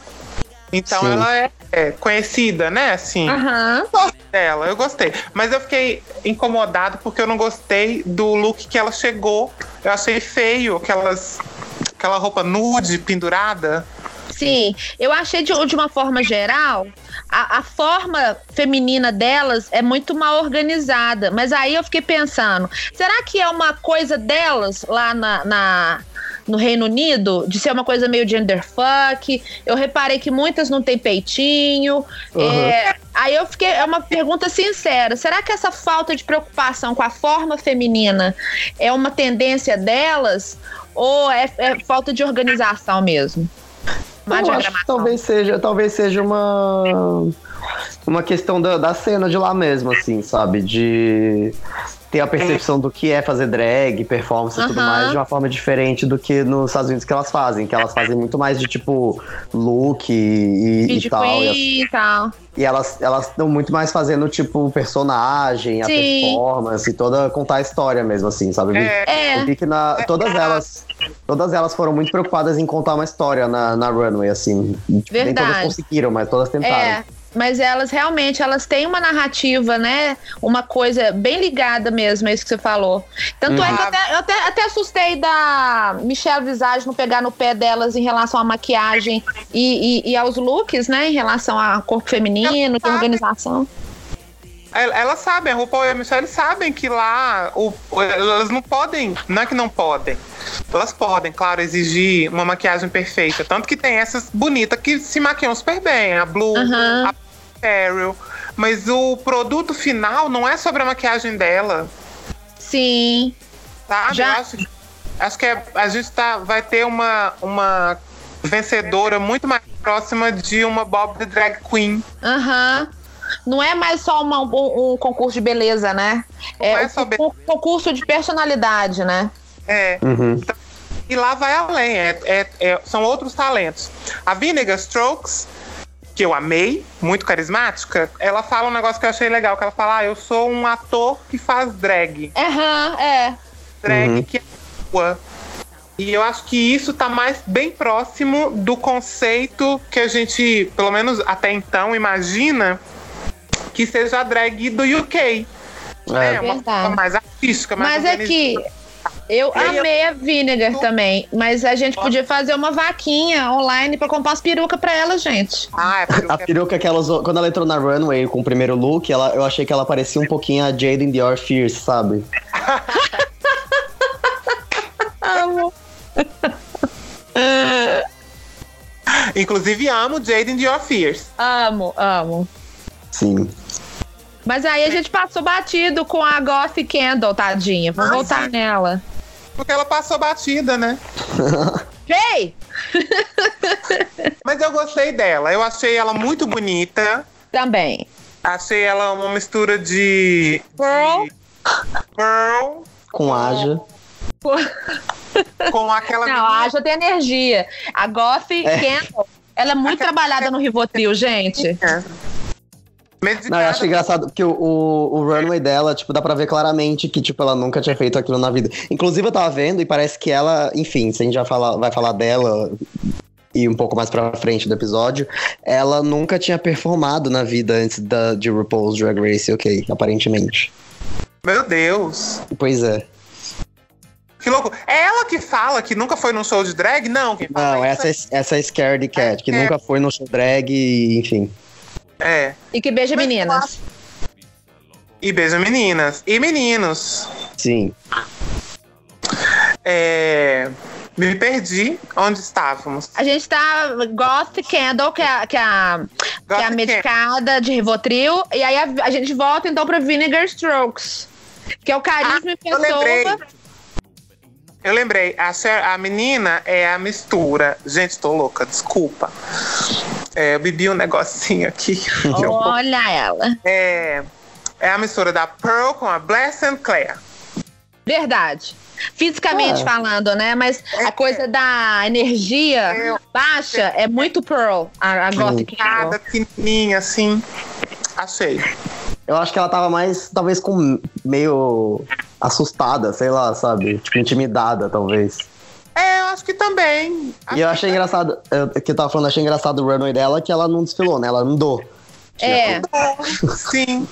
Speaker 3: Então
Speaker 4: Sim.
Speaker 3: ela é, é conhecida, né? Assim,
Speaker 2: Aham.
Speaker 3: dela, eu gostei. Mas eu fiquei incomodado porque eu não gostei do look que ela chegou. Eu achei feio aquelas, aquela roupa nude pendurada.
Speaker 2: Sim, eu achei de, de uma forma geral, a, a forma feminina delas é muito mal organizada. Mas aí eu fiquei pensando, será que é uma coisa delas lá na, na- no Reino Unido, de ser uma coisa meio genderfuck? Eu reparei que muitas não têm peitinho. É, aí eu fiquei, é uma pergunta sincera, será que essa falta de preocupação com a forma feminina é uma tendência delas? Ou é- é falta de organização mesmo? Má
Speaker 4: acho que
Speaker 2: diagramação.
Speaker 4: talvez seja, talvez seja uma uma questão da, da cena de lá mesmo, assim, sabe? De ter a percepção do que é fazer drag, performance e tudo
Speaker 2: Aham.
Speaker 4: mais de uma forma diferente do que nos Estados Unidos que elas fazem, que elas fazem muito mais de tipo look e, e
Speaker 2: Feed
Speaker 4: tal. E, as-
Speaker 2: e tal.
Speaker 4: e elas elas estão muito mais fazendo tipo personagem, a
Speaker 2: Sim.
Speaker 4: performance, toda contar a história mesmo, assim, sabe?
Speaker 3: É,
Speaker 4: eu
Speaker 2: É,
Speaker 4: vi que na, todas elas todas elas foram muito preocupadas em contar uma história na, na runway, assim. E, tipo, nem
Speaker 2: Verdade.
Speaker 4: todas conseguiram, mas todas tentaram.
Speaker 2: é. Mas elas realmente, elas têm uma narrativa, né? Uma coisa bem ligada mesmo, é isso que você falou. Tanto é que eu até, eu até, até assustei da Michelle Visage não pegar no pé delas em relação à maquiagem e, e, e aos looks, né? Em relação ao corpo feminino, de organização.
Speaker 3: El- Elas sabem, a RuPaul e a Michelle sabem que lá o, elas não podem, não é que não podem. Elas podem, claro, exigir uma maquiagem perfeita. Tanto que tem essas bonitas que se maquiam super bem, a Blue,
Speaker 2: Aham.
Speaker 3: a Cheryl. Mas o produto final não é sobre a maquiagem dela,
Speaker 2: Sim.
Speaker 3: sabe?
Speaker 2: Já-
Speaker 3: acho, que- acho que é- a gente tá, vai ter uma, uma vencedora muito mais próxima de uma Bob the Drag Queen.
Speaker 2: Aham. Não é mais só uma- um, um concurso de beleza, né? É,
Speaker 3: é
Speaker 2: um concurso de personalidade, né?
Speaker 3: É.
Speaker 4: Uhum.
Speaker 3: E lá vai além, é- é- é- são outros talentos. A Vinegar Strokes, que eu amei, muito carismática, ela fala um negócio que eu achei legal, que ela fala, ah, eu sou um ator que faz drag.
Speaker 2: Aham, é.
Speaker 3: Drag
Speaker 4: Uhum.
Speaker 3: que atua. E eu acho que isso tá mais bem próximo do conceito que a gente, pelo menos até então, imagina que seja a drag do UK.
Speaker 4: É.
Speaker 3: É, uma forma mais artística, mais
Speaker 2: Mas é que eu amei a Vinegar também, mas a gente podia fazer uma vaquinha online pra comprar umas perucas pra ela, gente.
Speaker 3: Ah, é porque
Speaker 4: A peruca que ela usou, quando ela entrou na runway com o primeiro look, ela, eu achei que ela parecia um pouquinho a Jaden Dior Fierce, sabe?
Speaker 2: Amo.
Speaker 3: Inclusive, amo Jaden Dior Fierce.
Speaker 2: Amo, amo.
Speaker 4: Sim.
Speaker 2: Mas aí a gente passou batido com a Goth Candle, tadinha. Vou
Speaker 3: Ah,
Speaker 2: voltar
Speaker 3: sim.
Speaker 2: nela.
Speaker 3: Porque ela passou batida, né?
Speaker 2: Ei!
Speaker 3: Mas eu gostei dela. Eu achei ela muito bonita.
Speaker 2: Também.
Speaker 3: Achei ela uma mistura de.
Speaker 2: Girl.
Speaker 3: de Girl
Speaker 4: Com Aja.
Speaker 3: com aquela.
Speaker 2: Não, a Aja tem energia. A Goth Candle, ela é muito trabalhada no Rivotril, gente.
Speaker 3: menina.
Speaker 4: Não, eu acho engraçado que o, o, o runway dela, tipo, dá pra ver claramente que, tipo, ela nunca tinha feito aquilo na vida. Inclusive, eu tava vendo e parece que ela, enfim, se a gente já fala, vai falar dela e um pouco mais pra frente do episódio, ela nunca tinha performado na vida antes da, de RuPaul's Drag Race, ok, aparentemente.
Speaker 3: Meu Deus.
Speaker 4: Pois é.
Speaker 3: Que louco. É ela que fala que nunca foi num show de drag? Não, quem fala
Speaker 4: Não, essa, é- essa é Scaredy Cat, que
Speaker 3: É.
Speaker 4: nunca foi no show drag, e, enfim.
Speaker 3: É.
Speaker 2: E que beija
Speaker 3: Mas
Speaker 2: meninas.
Speaker 3: E beijo meninas. E meninos.
Speaker 4: Sim.
Speaker 3: É. Me perdi. Onde estávamos?
Speaker 2: A gente tá Goth Candle, que é, a- que é a, que é a
Speaker 3: Goth
Speaker 2: medicada de Rivotril. E aí a, a gente volta então pra Vinegar Strokes. Que é o carisma
Speaker 3: Ah, eu lembrei. Eu lembrei, a, a menina é a mistura. Gente, tô louca, desculpa. É, eu bebi um negocinho aqui. eu-
Speaker 2: Olha ela.
Speaker 3: é, é a mistura da Pearl com a Bless and Claire.
Speaker 2: Verdade. Fisicamente
Speaker 4: É.
Speaker 2: falando, né? Mas a coisa da energia
Speaker 3: Eu-
Speaker 2: baixa é muito Pearl, a, a Goth Candle.
Speaker 3: Cada pequenininha, assim. Achei.
Speaker 4: Eu acho que ela tava mais, talvez, com meio assustada, sei lá, sabe? Tipo, intimidada, talvez.
Speaker 3: É, eu acho que também.
Speaker 4: E eu achei engraçado, eu, que eu tava falando, achei engraçado o runway dela que ela não desfilou, né? Ela andou.
Speaker 2: É.
Speaker 3: Sim.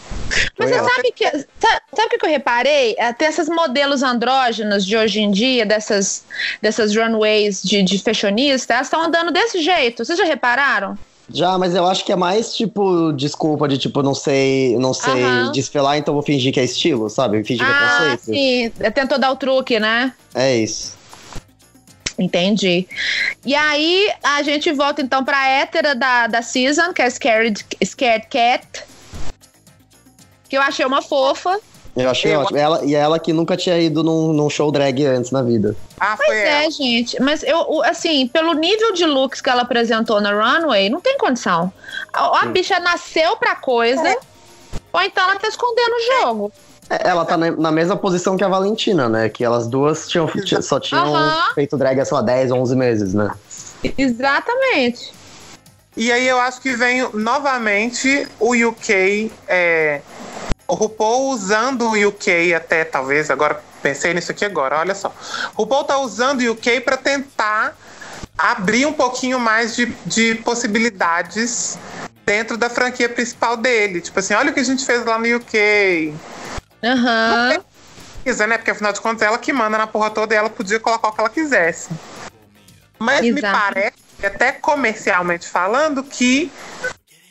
Speaker 2: Mas você sabe que. Sabe, sabe o que eu reparei? É, Tem esses modelos andrógenos de hoje em dia, dessas, dessas runways de, de fashionista, elas estão andando desse jeito. Vocês já repararam?
Speaker 4: Já, mas eu acho que é mais, tipo, desculpa de, tipo, não sei, não sei
Speaker 2: Aham.
Speaker 4: desfilar, então vou fingir que é estilo, sabe? Fingir que é
Speaker 2: ah,
Speaker 4: conceito.
Speaker 2: sim. Tentou dar o truque, né?
Speaker 4: É isso.
Speaker 2: Entendi. E aí, a gente volta então pra hétera da, da season, que é Scared, Scared Cat. Que eu achei uma fofa.
Speaker 4: Eu achei
Speaker 3: Eu-
Speaker 4: ótimo. Ela, e ela que nunca tinha ido num, num show drag antes na vida.
Speaker 3: Ah,
Speaker 2: Pois
Speaker 3: foi ela.
Speaker 2: é, gente. Mas eu, assim, pelo nível de looks que ela apresentou na runway, não tem condição. A, a bicha nasceu pra coisa, ou então ela tá escondendo o jogo.
Speaker 4: É, Ela tá na, mesma posição que a Valentina, né? Que elas duas tinham, tinha- só tinham
Speaker 2: Aham.
Speaker 4: feito drag há, sei lá, 10, 11 meses, né?
Speaker 2: Exatamente.
Speaker 3: E aí eu acho que vem novamente o UK. É, o RuPaul usando o UK até, talvez, agora pensei nisso aqui agora, olha só. O RuPaul tá usando o UK para tentar abrir um pouquinho mais de, de possibilidades dentro da franquia principal dele. Tipo assim, olha o que a gente fez lá no UK.
Speaker 2: Aham.
Speaker 3: Precisa, né? Porque afinal de contas ela que manda na porra toda e ela podia colocar o que ela quisesse. Mas me
Speaker 2: Exato.
Speaker 3: parece, até comercialmente falando, que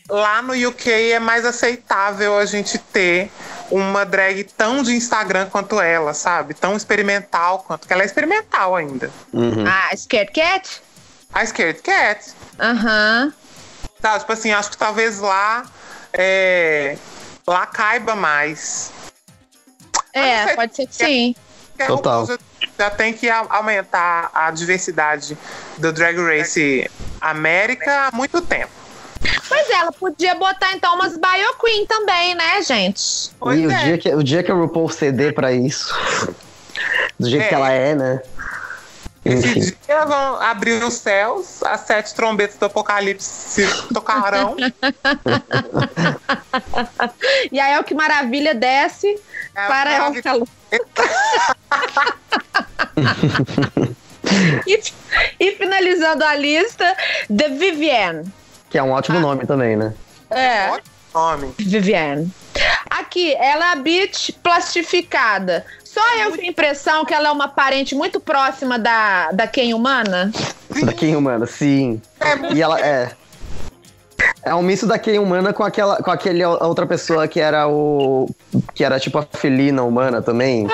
Speaker 3: lá no UK é mais aceitável a gente ter uma drag tão de Instagram quanto ela, sabe? Tão experimental quanto que ela é experimental ainda.
Speaker 4: Uhum.
Speaker 2: A Scared Cat?
Speaker 3: A Scared Cat,
Speaker 2: Aham.
Speaker 3: tá? Tipo assim, acho que talvez lá é, lá caiba mais.
Speaker 2: É, pode ser que sim.
Speaker 4: Total.
Speaker 3: Já, tem que aumentar a diversidade do Drag Race América há muito tempo.
Speaker 2: Pois é, ela podia botar então umas Bio Queen também, né, gente?
Speaker 3: Pois
Speaker 4: e o,
Speaker 3: é.
Speaker 4: dia que, o dia que a RuPaul ceder pra isso, do jeito
Speaker 3: É.
Speaker 4: que ela é, né?
Speaker 3: Esse
Speaker 4: Enfim.
Speaker 3: dia vão abrir os céus, as sete trombetas do apocalipse se tocarão.
Speaker 2: E aí é o que maravilha desce para
Speaker 3: É,
Speaker 2: ela. e, e finalizando a lista, The Vivienne.
Speaker 4: Que é um
Speaker 3: Ah.
Speaker 4: ótimo nome também, né?
Speaker 2: É,
Speaker 3: Ótimo nome.
Speaker 2: Vivienne. Aqui, ela é a bitch plastificada. Só eu tenho a impressão que ela é uma parente muito próxima da, da Ken humana.
Speaker 4: Da Ken Humana, sim. E ela é. É um misto da Ken Humana com aquela com aquele outra pessoa que era o. que era tipo a felina humana também.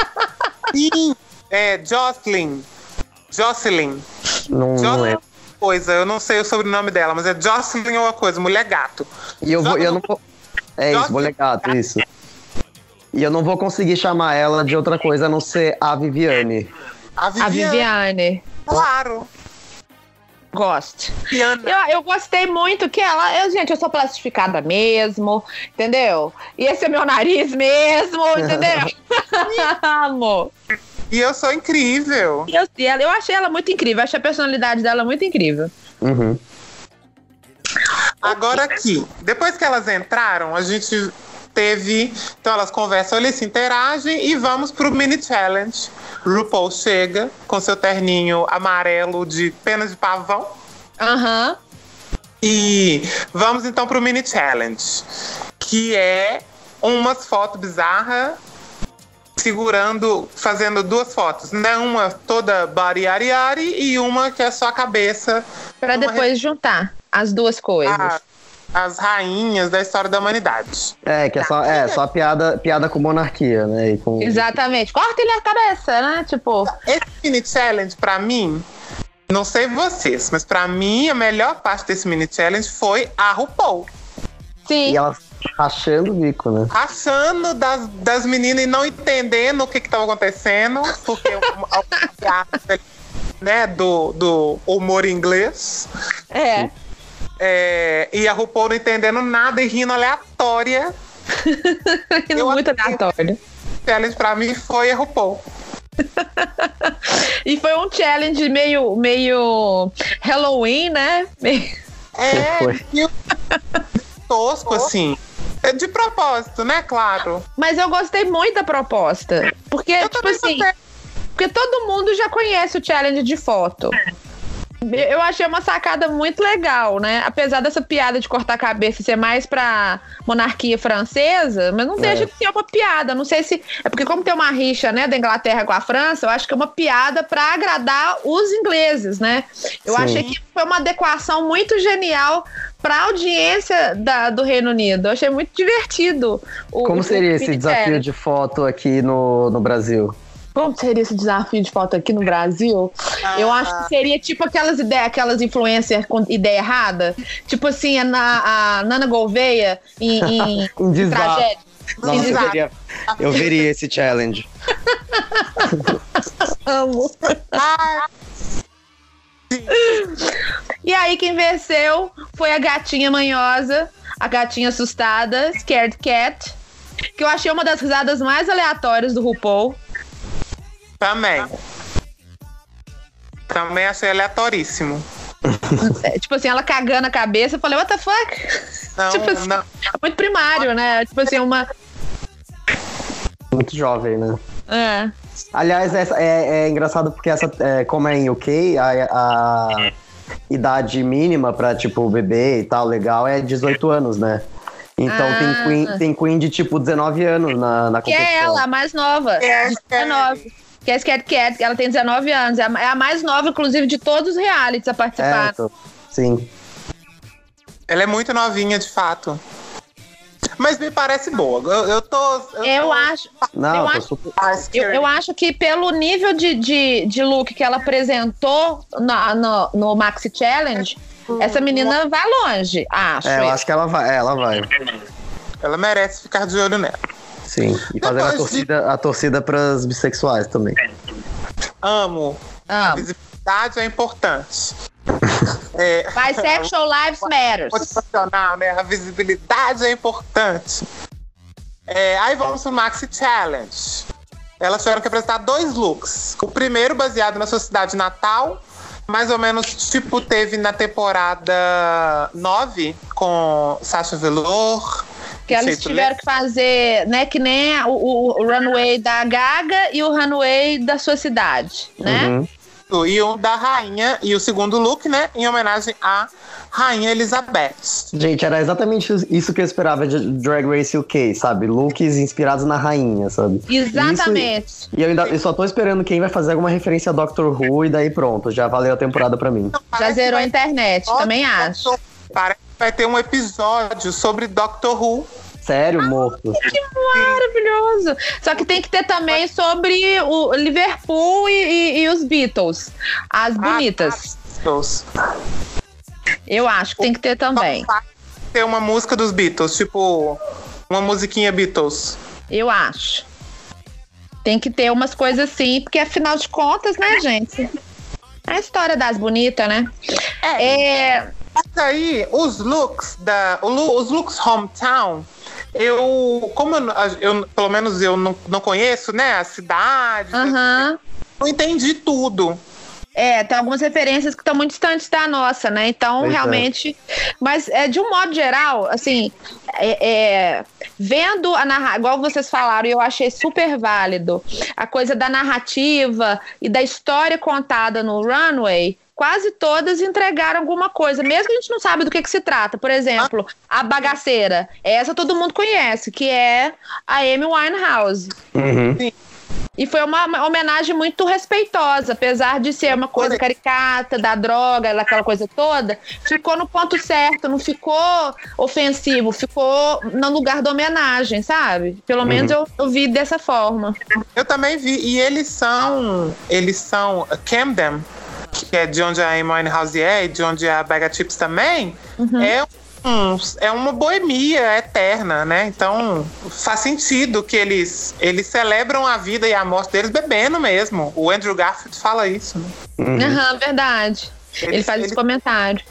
Speaker 3: Sim. É, Jocelyn. Jocelyn.
Speaker 4: Não, não
Speaker 3: Jocelyn
Speaker 4: é.
Speaker 3: coisa, eu não sei o sobrenome dela, mas é Jocelyn ou uma coisa, mulher gato.
Speaker 4: E eu vou. Eu não vou. É isso, vou gato, isso. E eu não vou conseguir chamar ela de outra coisa a não ser a Viviane.
Speaker 3: A
Speaker 2: A
Speaker 3: Viviane.
Speaker 2: Viviane.
Speaker 3: Claro.
Speaker 2: Gosto.
Speaker 3: Viviane.
Speaker 2: Eu, eu gostei muito que ela. Eu, gente, eu sou plastificada mesmo, entendeu? E esse é meu nariz mesmo, entendeu? Amor.
Speaker 3: E eu sou incrível.
Speaker 2: Eu, e ela- eu achei ela muito incrível, achei a personalidade dela muito incrível.
Speaker 4: Uhum.
Speaker 3: Agora aqui, depois que elas entraram, a gente teve. Então elas conversam ali, se interagem e vamos pro mini challenge. RuPaul chega com seu terninho amarelo de pena de pavão.
Speaker 2: Aham.
Speaker 3: E vamos então pro mini challenge, que é umas fotos bizarras segurando, fazendo duas fotos, né? Uma toda body ari ari e uma que é só a cabeça.
Speaker 2: Pra
Speaker 3: Uma
Speaker 2: depois juntar as duas coisas.
Speaker 3: a- as rainhas da história da humanidade.
Speaker 4: É, que é só, é, só piada, piada com monarquia, né? E com...
Speaker 2: Exatamente. Corta ele a cabeça, né? Tipo,
Speaker 3: Esse mini challenge, pra mim, não sei vocês, mas pra mim a melhor parte desse mini challenge foi a RuPaul.
Speaker 2: sim.
Speaker 4: E ela rachando o bico, né?
Speaker 3: Achando das, das meninas e não entendendo o que estava acontecendo, porque né, do, do humor inglês.
Speaker 2: É.
Speaker 3: É, e a RuPaul não entendendo nada e rindo aleatória. Eu
Speaker 2: Muito aleatório.
Speaker 3: O challenge pra mim foi a RuPaul.
Speaker 2: E foi um challenge meio, meio Halloween, né? Meio-
Speaker 3: É,
Speaker 4: Foi.
Speaker 3: e o- tosco, assim. É de propósito, né? Claro.
Speaker 2: Mas eu gostei muito da proposta. Porque,
Speaker 3: Eu
Speaker 2: tipo assim,
Speaker 3: gostei.
Speaker 2: porque todo mundo já conhece o challenge de foto. Eu achei uma sacada muito legal, né? Apesar dessa piada de cortar a cabeça ser mais pra monarquia francesa, mas não deixa de ser uma piada. Não sei se. É porque, como tem uma rixa, né, da Inglaterra com a França, eu acho que é uma piada pra agradar os ingleses, né? Eu
Speaker 4: Sim.
Speaker 2: achei que foi uma adequação muito genial pra audiência da- do Reino Unido. Eu achei muito divertido. o-
Speaker 4: Como
Speaker 2: o
Speaker 4: seria esse desafio de foto aqui no, no Brasil?
Speaker 2: Como seria esse desafio de foto aqui no Brasil? Eu acho que seria tipo aquelas ideias, aquelas influencers com ideia errada. Tipo assim, a, Na- a Nana Gouveia em, em
Speaker 4: Um desastre.
Speaker 2: tragédia.
Speaker 4: Nossa, eu veria, eu veria esse challenge.
Speaker 2: Amo.
Speaker 3: Ah,
Speaker 2: E aí quem venceu foi a gatinha manhosa, a gatinha assustada, Scared Cat. Que eu achei uma das risadas mais aleatórias do RuPaul.
Speaker 3: Também. Também achei aleatoríssimo.
Speaker 2: É, tipo assim, ela cagando a cabeça. Eu falei, what the fuck?
Speaker 3: Não,
Speaker 2: Tipo assim,
Speaker 3: não.
Speaker 2: Muito primário, né? Tipo assim, uma.
Speaker 4: Muito jovem, né?
Speaker 2: É.
Speaker 4: Aliás, essa, é, é engraçado porque essa, é, como é em UK, a, a idade mínima pra, tipo, bebê e tal, legal, é 18 anos, né? Então
Speaker 2: Ah.
Speaker 4: tem, queen, tem Queen de, tipo, 19 anos na, na
Speaker 2: Que
Speaker 4: competição.
Speaker 2: é ela, a mais nova.
Speaker 3: É,
Speaker 2: de 19. Que é Cat, ela tem 19 anos. É a, é a mais nova, inclusive, de todos os realities a
Speaker 4: É,
Speaker 2: participar.
Speaker 4: então, sim.
Speaker 3: Ela é muito novinha, de fato. Mas me parece boa. Eu, eu tô. Eu,
Speaker 2: Eu
Speaker 3: tô...
Speaker 2: acho,
Speaker 4: Não,
Speaker 2: Eu
Speaker 4: tô
Speaker 2: acho-
Speaker 4: super...
Speaker 3: Ah,
Speaker 2: eu, eu acho que pelo nível de, de, de look que ela apresentou na- no, no Maxi Challenge, essa menina vai longe, acho.
Speaker 4: É, eu acho que ela vai, é, ela vai.
Speaker 3: Ela merece ficar de olho nela.
Speaker 4: Sim. E fazendo a
Speaker 3: Depois de-
Speaker 4: torcida, a torcida pras bissexuais também.
Speaker 3: Amo. A
Speaker 2: Ah,
Speaker 3: visibilidade é importante. É,
Speaker 2: Bisexual Lives Matters.
Speaker 3: motivacional, né? A visibilidade é importante. É, aí vamos pro Maxi Challenge. Elas tiveram que apresentar dois looks. O primeiro baseado na sua cidade natal, mais ou menos tipo teve na temporada 9 com Sasha Velour.
Speaker 2: Que elas
Speaker 3: Efeito
Speaker 2: tiveram que fazer, né, que nem o, o- o runway da Gaga e o runway da sua cidade, né?
Speaker 4: Uhum.
Speaker 3: E um da rainha, e o segundo look, né? Em homenagem à Rainha Elizabeth.
Speaker 4: Gente, era exatamente isso que eu esperava de Drag Race UK, sabe? Looks inspirados na rainha, sabe?
Speaker 2: Exatamente.
Speaker 4: Isso- e eu, ainda, eu só tô esperando quem vai fazer alguma referência a Doctor Who e daí pronto, já valeu a temporada pra mim.
Speaker 2: Já
Speaker 3: Parece que
Speaker 2: zerou a internet, também acho.
Speaker 3: Parece que vai ter um episódio sobre Doctor Who.
Speaker 4: Sério, morto.
Speaker 2: Maravilhoso. Só que tem que ter também sobre o Liverpool e, e- e os Beatles. As bonitas.
Speaker 3: Beatles.
Speaker 2: Eu acho que tem que ter também.
Speaker 3: Ter uma música dos Beatles, tipo uma musiquinha Beatles.
Speaker 2: Eu acho. Tem que ter umas coisas assim, porque afinal de contas, né, gente? É a história das bonitas, né? É.
Speaker 3: Mas aí, os looks da. Os looks hometown, eu. Como eu, eu- pelo menos eu não, não conheço, né? A cidade.
Speaker 2: Aham.
Speaker 3: Não entendi tudo.
Speaker 2: É, tem algumas referências que estão muito distantes da nossa, né? Então,
Speaker 6: Pois é.
Speaker 2: realmente. Mas, é, de um modo geral, assim, é, é, vendo a narrativa, igual vocês falaram, e eu achei super válido, a coisa da narrativa e da história contada no runway. Quase todas entregaram alguma coisa, mesmo que a gente não sabe do que, que se trata. Por exemplo, a bagaceira. Essa todo mundo conhece, que é a Amy Winehouse.
Speaker 6: Uhum.
Speaker 2: E foi uma uma homenagem muito respeitosa, apesar de ser uma coisa caricata, da droga, aquela coisa toda, ficou no ponto certo, não ficou ofensivo, ficou no lugar da homenagem, sabe? Pelo menos eu, eu vi dessa forma.
Speaker 3: Eu também vi. E eles são. Eles são. Camden, que é de onde a Amy Winehouse é e de onde a Bega Chips também, é, um, é uma boemia eterna, né? Então faz sentido que eles, eles celebram a vida e a morte deles bebendo mesmo. O Andrew Garfield fala isso, né?
Speaker 6: Uhum.
Speaker 2: Aham, verdade. Ele
Speaker 3: Eles-
Speaker 2: faz esse
Speaker 3: eles-
Speaker 2: comentário.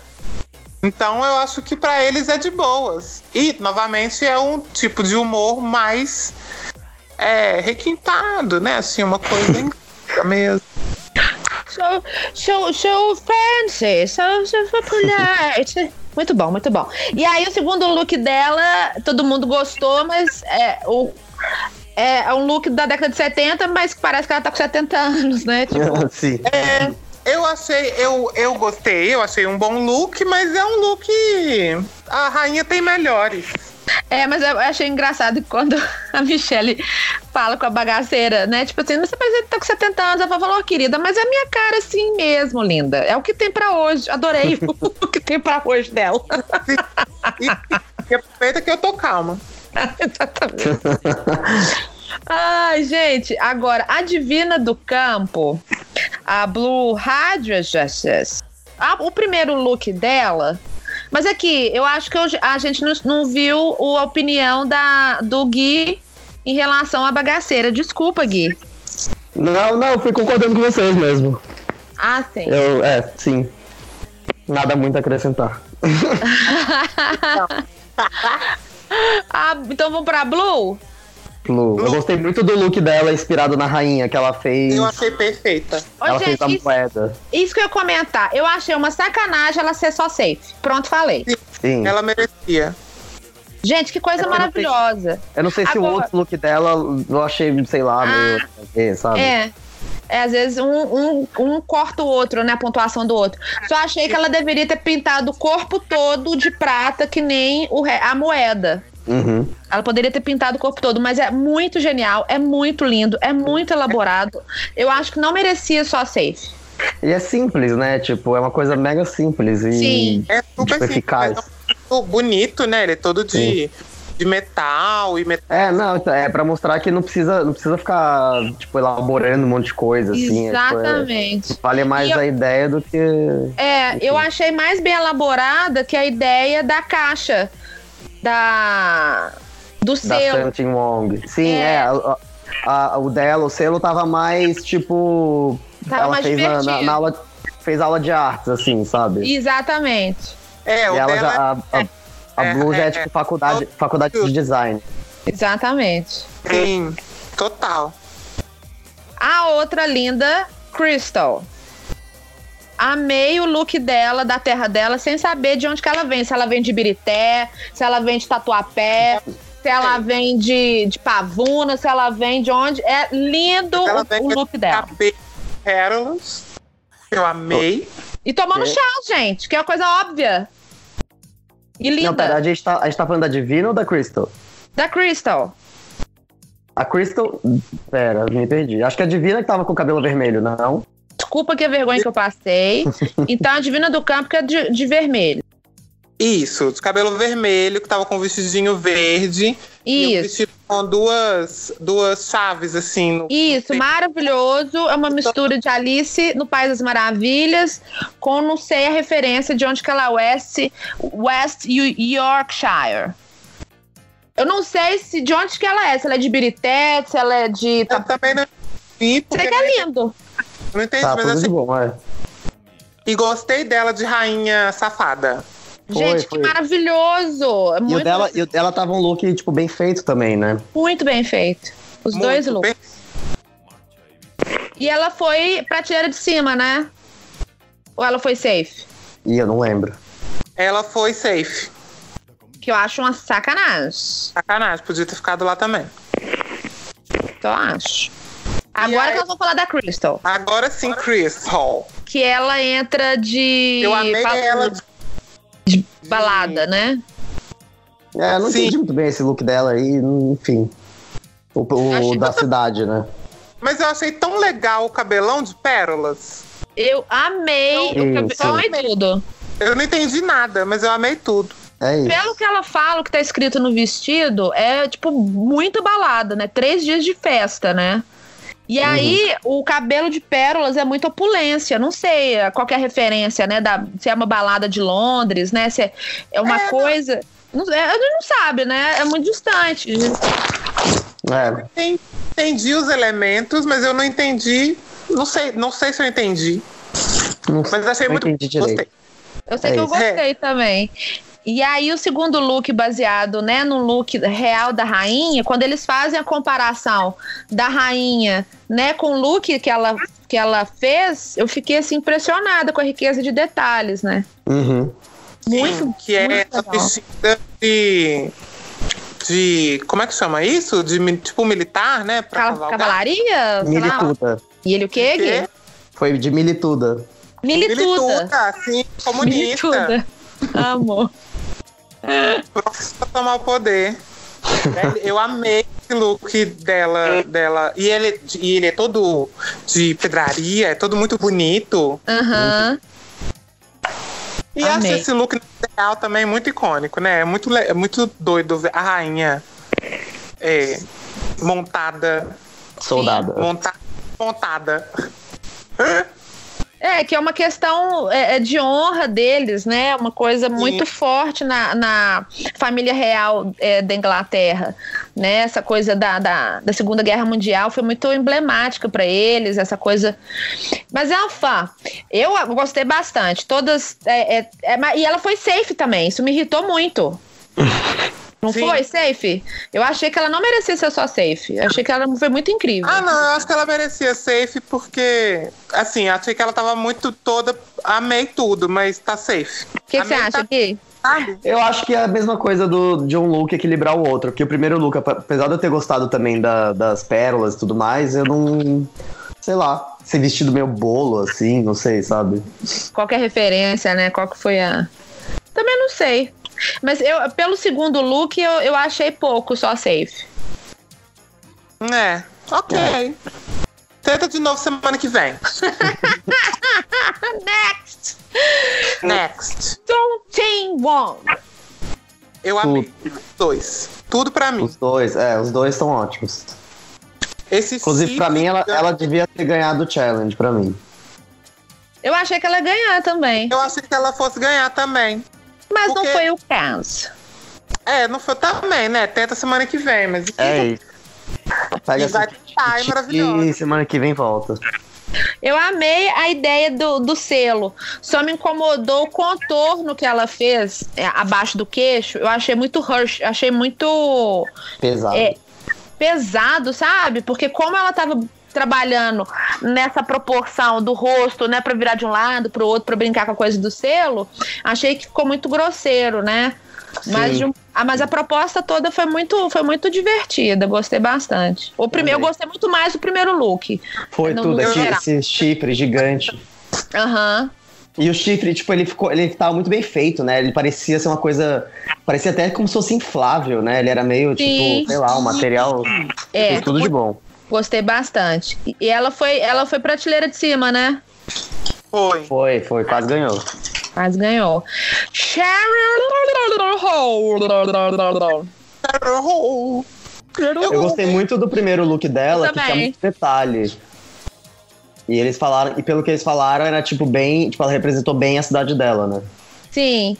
Speaker 3: Então eu acho que pra eles é de boas. E, novamente, é um tipo de humor mais é, requintado, né? Assim, uma coisa mesmo.
Speaker 2: So, so, so fancy, so, so polite. Muito bom, muito bom. E aí, o segundo look dela, todo mundo gostou, mas é, o, é, é um look da década de 70, mas que parece que ela tá com 70 anos, né? Tipo,
Speaker 6: Sim.
Speaker 3: É, eu achei, eu, eu gostei, eu achei um bom look, mas é um look. A rainha tem melhores.
Speaker 2: É, mas eu achei engraçado quando a Michelle fala com a bagaceira, né? Tipo assim, mas que tá com 70 anos. Ela falou, "Ô, querida, mas é a minha cara assim mesmo, linda. É o que tem pra hoje. Adorei o que tem pra hoje dela.
Speaker 3: E, e aproveita que eu tô calma.
Speaker 2: Exatamente. Ai, gente, agora, a Divina do Campo, a Blue Hydrojustice, a- o primeiro look dela. Mas aqui, eu acho que eu- a gente não, não viu a opinião da, do Gui em relação à bagaceira. Desculpa, Gui.
Speaker 4: Não, não, fui concordando com vocês mesmo.
Speaker 2: Ah, sim.
Speaker 4: Eu, é, sim. Nada muito a acrescentar.
Speaker 2: Ah, então vamos pra Blue?
Speaker 4: Lu, eu gostei muito do look dela inspirado na rainha que ela fez.
Speaker 3: Eu achei perfeita.
Speaker 2: Ô,
Speaker 4: Ela fez a
Speaker 2: gente, isso,
Speaker 4: moeda.
Speaker 2: isso que eu ia comentar. Eu achei uma sacanagem ela ser só safe. Pronto, falei.
Speaker 4: Sim.
Speaker 3: Ela merecia.
Speaker 2: Gente, que coisa
Speaker 4: É, eu não sei-
Speaker 2: maravilhosa.
Speaker 4: Eu não sei se o
Speaker 2: Agora-
Speaker 4: outro look dela eu achei, sei lá, meio. nada a ver, sabe?
Speaker 2: É. É, às vezes um, um, um corta o outro, né? A pontuação do outro. Só achei que ela deveria ter pintado o corpo todo de prata, que nem o a moeda.
Speaker 4: Uhum.
Speaker 2: Ela poderia ter pintado o corpo todo, mas é muito genial, é muito lindo, é muito elaborado. Eu acho que não merecia só safe.
Speaker 4: E é simples, né? Tipo, é uma coisa mega simples e
Speaker 2: Sim.
Speaker 3: É super
Speaker 4: tipo,
Speaker 3: simples,
Speaker 4: eficaz.
Speaker 3: mas é muito bonito, né? Ele é todo de, de metal e metal.
Speaker 4: É, não, então, é pra mostrar que não precisa, não precisa ficar, tipo, elaborando um monte de coisa, assim. é, tipo, é-
Speaker 2: Exatamente.
Speaker 4: vale mais
Speaker 2: eu-
Speaker 4: a ideia do que.
Speaker 2: É, eu achei mais bem elaborada que a ideia da caixa. Da. Do
Speaker 4: Da
Speaker 2: selo.
Speaker 4: Santin Wong. Sim,
Speaker 2: É.
Speaker 4: é. a- a- o dela, o selo tava mais, tipo.
Speaker 2: Tava
Speaker 4: ela
Speaker 2: mais
Speaker 4: fez na, na- na aula. Fez aula de artes, assim, sabe?
Speaker 2: Exatamente.
Speaker 3: É, o
Speaker 4: e ela
Speaker 3: dela
Speaker 4: já. A, a, a
Speaker 3: é,
Speaker 4: Blue já
Speaker 3: é,
Speaker 4: é, tipo faculdade, faculdade de design.
Speaker 2: Exatamente.
Speaker 3: Sim, total.
Speaker 2: A outra linda, Crystal. Amei o look dela, da terra dela, sem saber de onde que ela vem. Se ela vem de Birité, se ela vem de Tatuapé, se ela vem de, de Pavuna, se ela vem de onde. É lindo
Speaker 3: Ela
Speaker 2: o,
Speaker 3: vem
Speaker 2: o look dela.
Speaker 3: Cabelo Pérolas. Eu amei.
Speaker 2: E tomando
Speaker 4: É.
Speaker 2: chá, gente, que é uma coisa óbvia. E
Speaker 4: Não,
Speaker 2: linda.
Speaker 4: pera, a gente, tá, a gente tá falando da Divina ou da Crystal?
Speaker 2: Da Crystal.
Speaker 4: A Crystal. Pera, me perdi. Acho que a Divina que tava com o cabelo vermelho, não?
Speaker 2: Desculpa que a vergonha que eu passei. Então a Divina do Campo que é de, de vermelho.
Speaker 3: Isso, de cabelo vermelho, que tava com um vestidinho verde. E um
Speaker 2: Isso.
Speaker 3: vestido com duas, duas chaves, assim. No,
Speaker 2: Isso, maravilhoso. É uma mistura de Alice no País das Maravilhas com não sei a referência de onde que ela é West, West Yo- Yorkshire. Eu não sei se de onde que ela é, se ela é de Birité, se ela é de.
Speaker 3: Eu também não vi, porque
Speaker 2: Sei que é lindo.
Speaker 3: Não entendi,
Speaker 4: Tá,
Speaker 3: mas
Speaker 4: tudo de
Speaker 3: assim,
Speaker 4: bom, é.
Speaker 3: e gostei dela de rainha safada.
Speaker 4: Foi,
Speaker 2: Gente, que
Speaker 4: foi.
Speaker 2: maravilhoso! É
Speaker 4: E o
Speaker 2: Muito,
Speaker 4: dela, e o dela tava um look, tipo, bem feito também, né?
Speaker 2: muito bem feito. Os dois
Speaker 3: Muito
Speaker 2: looks.
Speaker 3: bem-
Speaker 2: E ela foi prateleira de cima, né? Ou ela foi safe?
Speaker 4: Ih, eu não lembro.
Speaker 3: Ela foi safe.
Speaker 2: Que eu acho uma sacanagem.
Speaker 3: Sacanagem, podia ter ficado lá também.
Speaker 2: Eu acho. Agora
Speaker 3: aí-
Speaker 2: que nós vamos falar da Crystal.
Speaker 3: Agora sim, Chris Hall.
Speaker 2: Que ela entra de.
Speaker 3: Eu amei
Speaker 2: fala-
Speaker 3: ela.
Speaker 2: de balada, né?
Speaker 4: É, eu não
Speaker 3: Sim.
Speaker 4: entendi muito bem esse look dela aí, enfim. O, o da cidade, né?
Speaker 3: Mas eu achei tão legal o cabelão de pérolas.
Speaker 2: Eu amei o. Eu amei tudo.
Speaker 3: Eu não entendi nada, mas eu amei tudo.
Speaker 4: É isso.
Speaker 2: Pelo que ela fala, o que tá escrito no vestido, é, tipo, muito balada, né? Três dias de festa, né? E aí, o cabelo de pérolas é muita opulência. Não sei qual que é a referência, né? Da, se é uma balada de Londres, né? Se é, é uma
Speaker 3: É,
Speaker 2: coisa. Não, é, a gente não sabe, né? É muito distante.
Speaker 4: É.
Speaker 3: En- Entendi os elementos, mas eu não entendi. Não sei, não sei se eu entendi.
Speaker 4: Não,
Speaker 3: Mas achei
Speaker 4: não
Speaker 3: muito.
Speaker 4: entendi direito.
Speaker 3: Gostei.
Speaker 2: Eu sei
Speaker 4: É
Speaker 2: que eu
Speaker 4: isso.
Speaker 2: gostei também. E aí, o segundo look, baseado né, no look real da rainha, quando eles fazem a comparação da rainha né, com o look que ela, que ela fez, eu fiquei assim, impressionada com a riqueza de detalhes, né?
Speaker 4: Uhum.
Speaker 2: Muito,
Speaker 3: Sim, que é
Speaker 2: muito
Speaker 3: essa vestida de. De. Como é que chama isso? De tipo militar, né? Pra
Speaker 2: Cal-
Speaker 3: cavalgar.
Speaker 2: cavalaria?
Speaker 4: Milituda.
Speaker 2: E ele o quê,
Speaker 3: Que é?
Speaker 4: Foi de milituda.
Speaker 2: Milituda.
Speaker 3: Milituda, sim, comunista.
Speaker 2: Milituda. Amor.
Speaker 3: Pronto pra tomar o poder. Eu amei esse look dela, dela. E ele, e ele é todo de pedraria, é todo muito bonito.
Speaker 2: Aham.
Speaker 3: E
Speaker 2: Amei.
Speaker 3: acho esse look real também muito icônico, né? É muito, é muito doido ver a rainha é, montada.
Speaker 4: Soldada.
Speaker 3: Monta, montada.
Speaker 2: É, que é uma questão é, é de honra deles, né? Uma coisa muito forte na, na família real é, da Inglaterra, né? Essa coisa da, da, da Segunda Guerra Mundial foi muito emblemática para eles, essa coisa. Mas é uma fã. Eu gostei bastante. Todas. é, é, é, e ela foi safe também, isso me irritou muito. Não
Speaker 3: Sim.
Speaker 2: foi safe? Eu achei que ela não merecia ser só safe. Eu achei que ela foi muito incrível.
Speaker 3: Ah, não, eu acho que ela merecia safe porque, assim, achei que ela tava muito toda. Amei tudo, mas tá safe.
Speaker 2: O que, que você acha
Speaker 3: tá-
Speaker 2: aqui?
Speaker 3: Sabe?
Speaker 4: Eu acho que é a mesma coisa do, de um look equilibrar o outro. Porque o primeiro look, ap- apesar de eu ter gostado também da- das pérolas e tudo mais, eu não. Sei lá. Ser vestido meio bolo, assim, não sei, sabe?
Speaker 2: Qual que é a referência, né? Qual que foi a. Também não sei. Mas eu, pelo segundo look, eu, eu achei pouco só safe.
Speaker 3: É, ok. Tenta de novo semana que vem.
Speaker 2: Next!
Speaker 3: Next.
Speaker 2: Don't Team One.
Speaker 3: Eu amei. Os dois. Tudo pra mim.
Speaker 4: Os dois, é, os dois são ótimos.
Speaker 3: Esse
Speaker 4: Inclusive, pra mim, ela, ela devia ter ganhado o challenge, pra mim.
Speaker 2: Eu achei que ela ia ganhar também.
Speaker 3: Eu achei que ela fosse ganhar também.
Speaker 2: Mas não
Speaker 3: Porque-
Speaker 2: foi o caso.
Speaker 3: É, não foi também, né? Tenta semana que vem, mas.
Speaker 4: É isso. Pega
Speaker 3: E vai tentar, é maravilhosa.
Speaker 4: E semana que vem volta.
Speaker 2: Eu amei a ideia do, do selo. Só me incomodou o contorno que ela fez é, abaixo do queixo. Eu achei muito rush, achei muito
Speaker 4: Pesado.
Speaker 2: É. pesado, sabe? Porque como ela tava trabalhando nessa proporção do rosto, né, Pra virar de um lado pro outro pra brincar com a coisa do selo, achei que ficou muito grosseiro, né? Mas,
Speaker 4: Sim.
Speaker 2: um- ah, mas a proposta toda foi muito, foi muito divertida, gostei bastante. O primeiro, eu gostei muito mais do primeiro look.
Speaker 4: Foi
Speaker 2: no-
Speaker 4: tudo, esse, esse chifre gigante.
Speaker 2: Aham.
Speaker 4: E o chifre, tipo, ele ficou. Ele tava muito bem feito, né? Ele parecia ser uma coisa. Parecia até como se fosse inflável, né? Ele era meio,
Speaker 2: Sim.
Speaker 4: tipo, sei lá, um material.
Speaker 2: É.
Speaker 4: fez tudo de bom.
Speaker 2: Gostei bastante. E- ela foi, ela foi prateleira de cima, né?
Speaker 3: Foi.
Speaker 4: Foi, foi, quase ganhou.
Speaker 2: Mas ganhou. Cheryl.
Speaker 4: Eu gostei muito do primeiro look dela, que tinha muito detalhe. E eles falaram, e pelo que eles falaram, era tipo bem. Tipo, ela representou bem a cidade dela, né?
Speaker 2: Sim.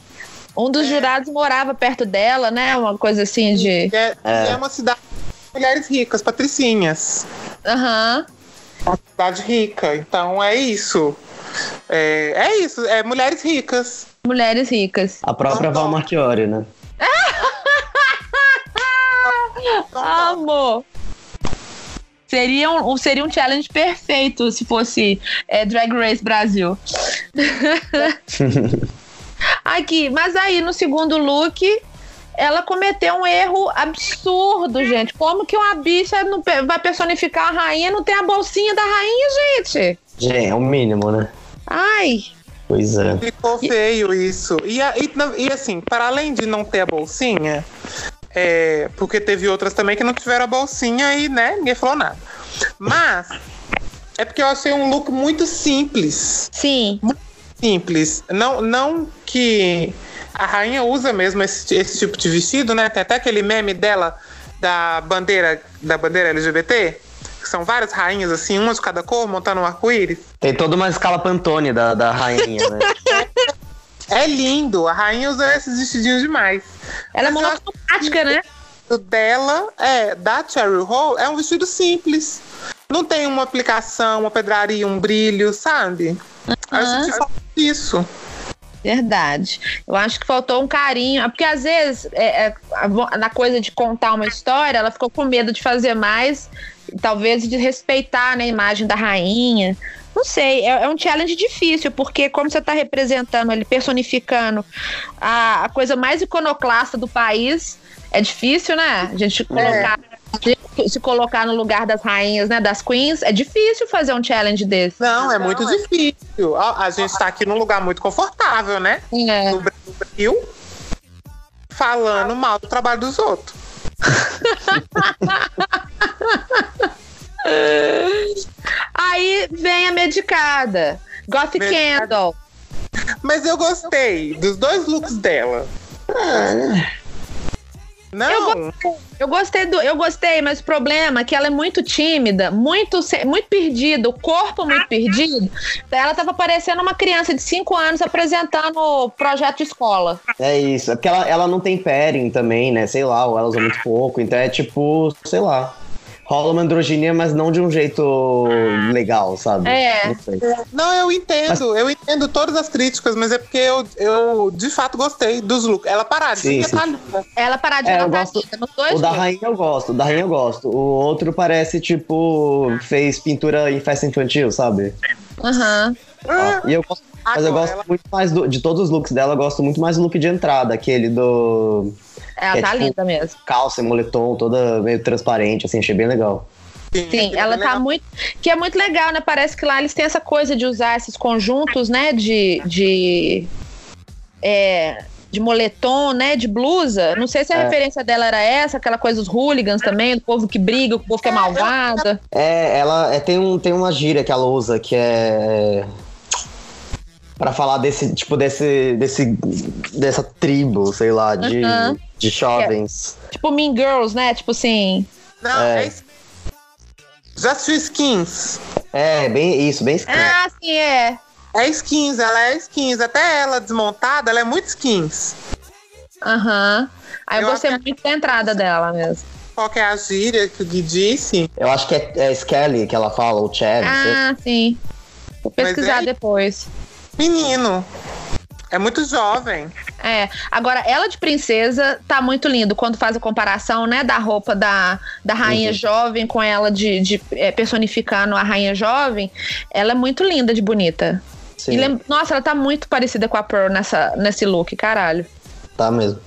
Speaker 2: Um dos jurados morava perto dela, né? Uma coisa assim de.
Speaker 3: É,
Speaker 4: É.
Speaker 3: é uma cidade de mulheres ricas, patricinhas.
Speaker 2: Aham.
Speaker 3: Uma cidade rica. Então é isso. É, é isso, é mulheres ricas.
Speaker 2: Mulheres ricas.
Speaker 4: A própria
Speaker 3: Não,
Speaker 4: Val. Marchiori, né?
Speaker 2: Amor. Seria um, seria um challenge perfeito se fosse é, Drag Race Brasil. Aqui, mas aí no segundo look, ela cometeu um erro absurdo, gente. Como que uma bicha não vai personificar a rainha e não tem a bolsinha da rainha, gente?
Speaker 4: Gente, é o mínimo, né?
Speaker 2: Ai,
Speaker 4: Pois é.
Speaker 3: Ficou feio isso. E, a- e, e, assim, para além de não ter a bolsinha, é, porque teve outras também que não tiveram a bolsinha e, né, ninguém falou nada. Mas é porque eu achei um look muito simples.
Speaker 2: sim.
Speaker 3: Simples. Não, não que a rainha usa mesmo esse, esse tipo de vestido, né? Tem até aquele meme dela da bandeira da bandeira LGBT, que são várias rainhas assim, uma de cada cor, montando um arco-íris.
Speaker 4: Tem toda uma escala Pantone da, da rainha, né?
Speaker 3: É lindo, a rainha usa esses vestidinhos demais.
Speaker 2: Ela é monocromática, né?
Speaker 3: O dela, é, da Cherry Hall, é um vestido simples. Não tem uma aplicação, uma pedraria, um brilho, sabe? A gente falta isso.
Speaker 2: Verdade. Eu acho que faltou um carinho. Porque às vezes, é, é, na coisa de contar uma história, ela ficou com medo de fazer mais, talvez de respeitar né, a imagem da rainha. Não sei, é, é um challenge difícil, porque como você está representando ali, personificando a, a coisa mais iconoclasta do país, é difícil, né? A gente colocar, se colocar no lugar das rainhas, né? Das queens, é difícil fazer um challenge desse.
Speaker 3: Não, é muito difícil. A, a gente tá aqui num lugar muito confortável, né?
Speaker 2: É.
Speaker 3: No Brasil, falando mal do trabalho dos outros.
Speaker 2: Aí vem a medicada. Goth
Speaker 3: Medicada.
Speaker 2: Candle.
Speaker 3: Mas eu gostei dos dois looks dela. Não,
Speaker 2: Eu Eu gostei do, eu gostei, mas o problema é que ela é muito tímida, muito, muito perdida, o corpo muito perdido. Ela tava parecendo uma criança de 5 anos apresentando o projeto de escola.
Speaker 4: É isso. É porque ela, ela não tem pairing também, né? Sei lá, ou ela usa muito pouco. Então é tipo, sei lá. Rola uma androginia, mas não de um jeito legal, sabe?
Speaker 2: É.
Speaker 4: Não
Speaker 3: eu entendo. Eu entendo todas as críticas, mas é porque eu, eu de fato gostei dos looks. Ela paradinha,
Speaker 4: Sim, sim.
Speaker 3: tá linda.
Speaker 2: Ela paradinha
Speaker 4: É, eu
Speaker 2: tá
Speaker 4: gosto-
Speaker 2: linda
Speaker 4: O da rainha eu gosto, o da rainha eu gosto. O outro parece, tipo, fez pintura em festa infantil, sabe?
Speaker 2: Aham.
Speaker 3: Ah,
Speaker 4: E eu gosto, mas eu
Speaker 3: agora,
Speaker 4: gosto
Speaker 3: ela-
Speaker 4: muito mais do- de todos os looks dela, eu gosto muito mais do look de entrada, aquele do
Speaker 2: Ela
Speaker 4: É,
Speaker 2: tá
Speaker 4: tipo,
Speaker 2: linda mesmo.
Speaker 4: calça e moletom, toda meio transparente, assim, achei bem legal.
Speaker 2: Sim, ela tá muito. Que é muito legal, né? Parece que lá eles têm essa coisa de usar esses conjuntos, né? De. de é, de moletom, né? De blusa. Não sei se a
Speaker 4: É.
Speaker 2: referência dela era essa, aquela coisa dos hooligans também, do povo que briga, o povo que é malvado.
Speaker 4: É, ela é, tem, um, tem uma gíria que ela usa que é. Pra falar desse, tipo, desse, desse. dessa tribo, sei lá, de,
Speaker 2: Aham.
Speaker 4: De jovens.
Speaker 2: Tipo Mean Girls, né? Tipo assim.
Speaker 3: Não,
Speaker 4: É.
Speaker 3: é. isso. Just for skins.
Speaker 4: É, bem isso, bem escrito.
Speaker 2: Ah, sim, é.
Speaker 3: É skins, ela é skins. Até ela desmontada, ela é muito skins.
Speaker 2: Aham. Aí eu, gostei muito da entrada dela mesmo.
Speaker 3: Qual que é a gíria que o Gui disse?
Speaker 4: Eu acho que é, é Skelly que ela fala, ou Chad.
Speaker 2: Ah, sim. Vou pesquisar
Speaker 3: é-
Speaker 2: depois.
Speaker 3: Menino. É muito jovem.
Speaker 2: É, agora ela de princesa tá muito lindo quando faz a comparação, né, da roupa da, da rainha
Speaker 4: Uhum.
Speaker 2: jovem com ela de, de, é, personificando a rainha jovem. Ela é muito linda de bonita.
Speaker 4: Sim,
Speaker 2: E lem- Nossa, ela tá muito parecida com a Pearl nessa, nesse look, caralho.
Speaker 4: tá mesmo.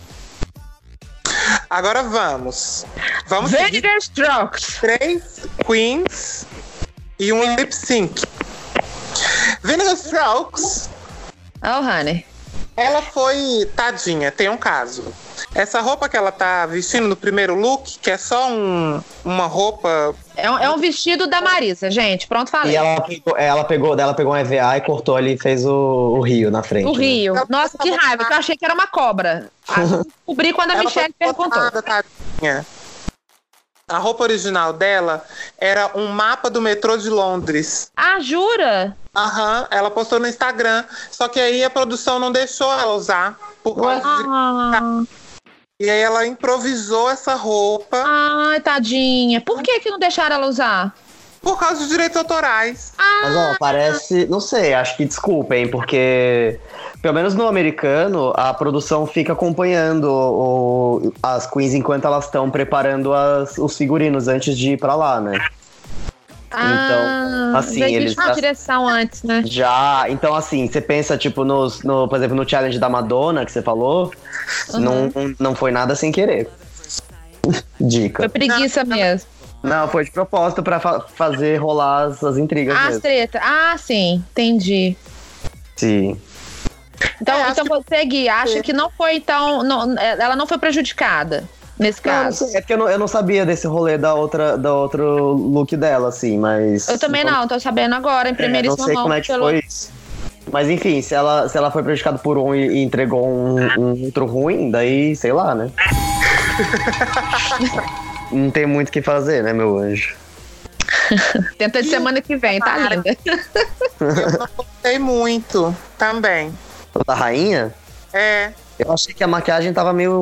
Speaker 3: Agora vamos. Vamos
Speaker 2: Vinegar Strokes.
Speaker 3: três queens e um lip sync. Vinegar Strokes,
Speaker 2: Oh, honey.
Speaker 3: Ela foi tadinha, tem um caso. Essa roupa que ela tá vestindo no primeiro look, que é só um- uma roupa.
Speaker 2: É um, é um vestido da Marisa, gente. Pronto, falei.
Speaker 4: E ela pegou, ela pegou, dela pegou um EVA e cortou ali e fez o, o rio na frente.
Speaker 2: O
Speaker 4: né?
Speaker 2: Rio. Nossa, que raiva, que eu achei que era uma cobra. Descobri quando a
Speaker 3: ela
Speaker 2: Michelle
Speaker 3: foi
Speaker 2: perguntou.
Speaker 3: tadinha. A roupa original dela era um mapa do metrô de Londres.
Speaker 2: Ah, jura?
Speaker 3: Aham, ela postou no Instagram. Só que aí a produção não deixou ela usar. Por causa de...
Speaker 2: Ah,
Speaker 3: E aí ela improvisou essa roupa
Speaker 2: ai, tadinha. Por que, que não deixaram ela usar?
Speaker 3: Por causa dos direitos autorais.
Speaker 4: Mas ó, parece. Não sei, acho que desculpem, porque. Pelo menos no americano, a produção fica acompanhando o- as queens enquanto elas estão preparando as- os figurinos antes de ir pra lá, né?
Speaker 2: Ah,
Speaker 4: assim,
Speaker 2: já
Speaker 4: eles
Speaker 2: existe uma
Speaker 4: já-
Speaker 2: direção antes, né?
Speaker 4: Já, então assim, você pensa, tipo, nos, no, por exemplo, no challenge da Madonna que você falou, não, não foi nada sem querer. Dica.
Speaker 2: Foi preguiça mesmo.
Speaker 4: Não, foi de propósito pra fa- fazer rolar as, as intrigas
Speaker 2: Ah, as
Speaker 4: mesmo.
Speaker 2: treta. Ah, sim, entendi.
Speaker 4: Sim.
Speaker 2: Então,
Speaker 3: É,
Speaker 2: então você, Gui, acha que não foi, então. não- ela não foi prejudicada nesse
Speaker 4: Não, não
Speaker 2: caso?
Speaker 4: sei, é porque eu não, eu não sabia desse rolê da outra, da outro look dela, assim, mas.
Speaker 2: Eu também não, tô sabendo agora, em
Speaker 4: É, não sei como é que
Speaker 2: pelo-
Speaker 4: foi isso. Mas enfim, se ela, se ela foi prejudicada por um e, e entregou um, um outro ruim, daí, sei lá, né? não tem muito o que fazer, né, meu anjo?
Speaker 2: Tenta de semana que vem, tá linda.
Speaker 3: Eu não gostei muito também.
Speaker 4: Da rainha?
Speaker 3: É.
Speaker 4: Eu achei que a maquiagem tava meio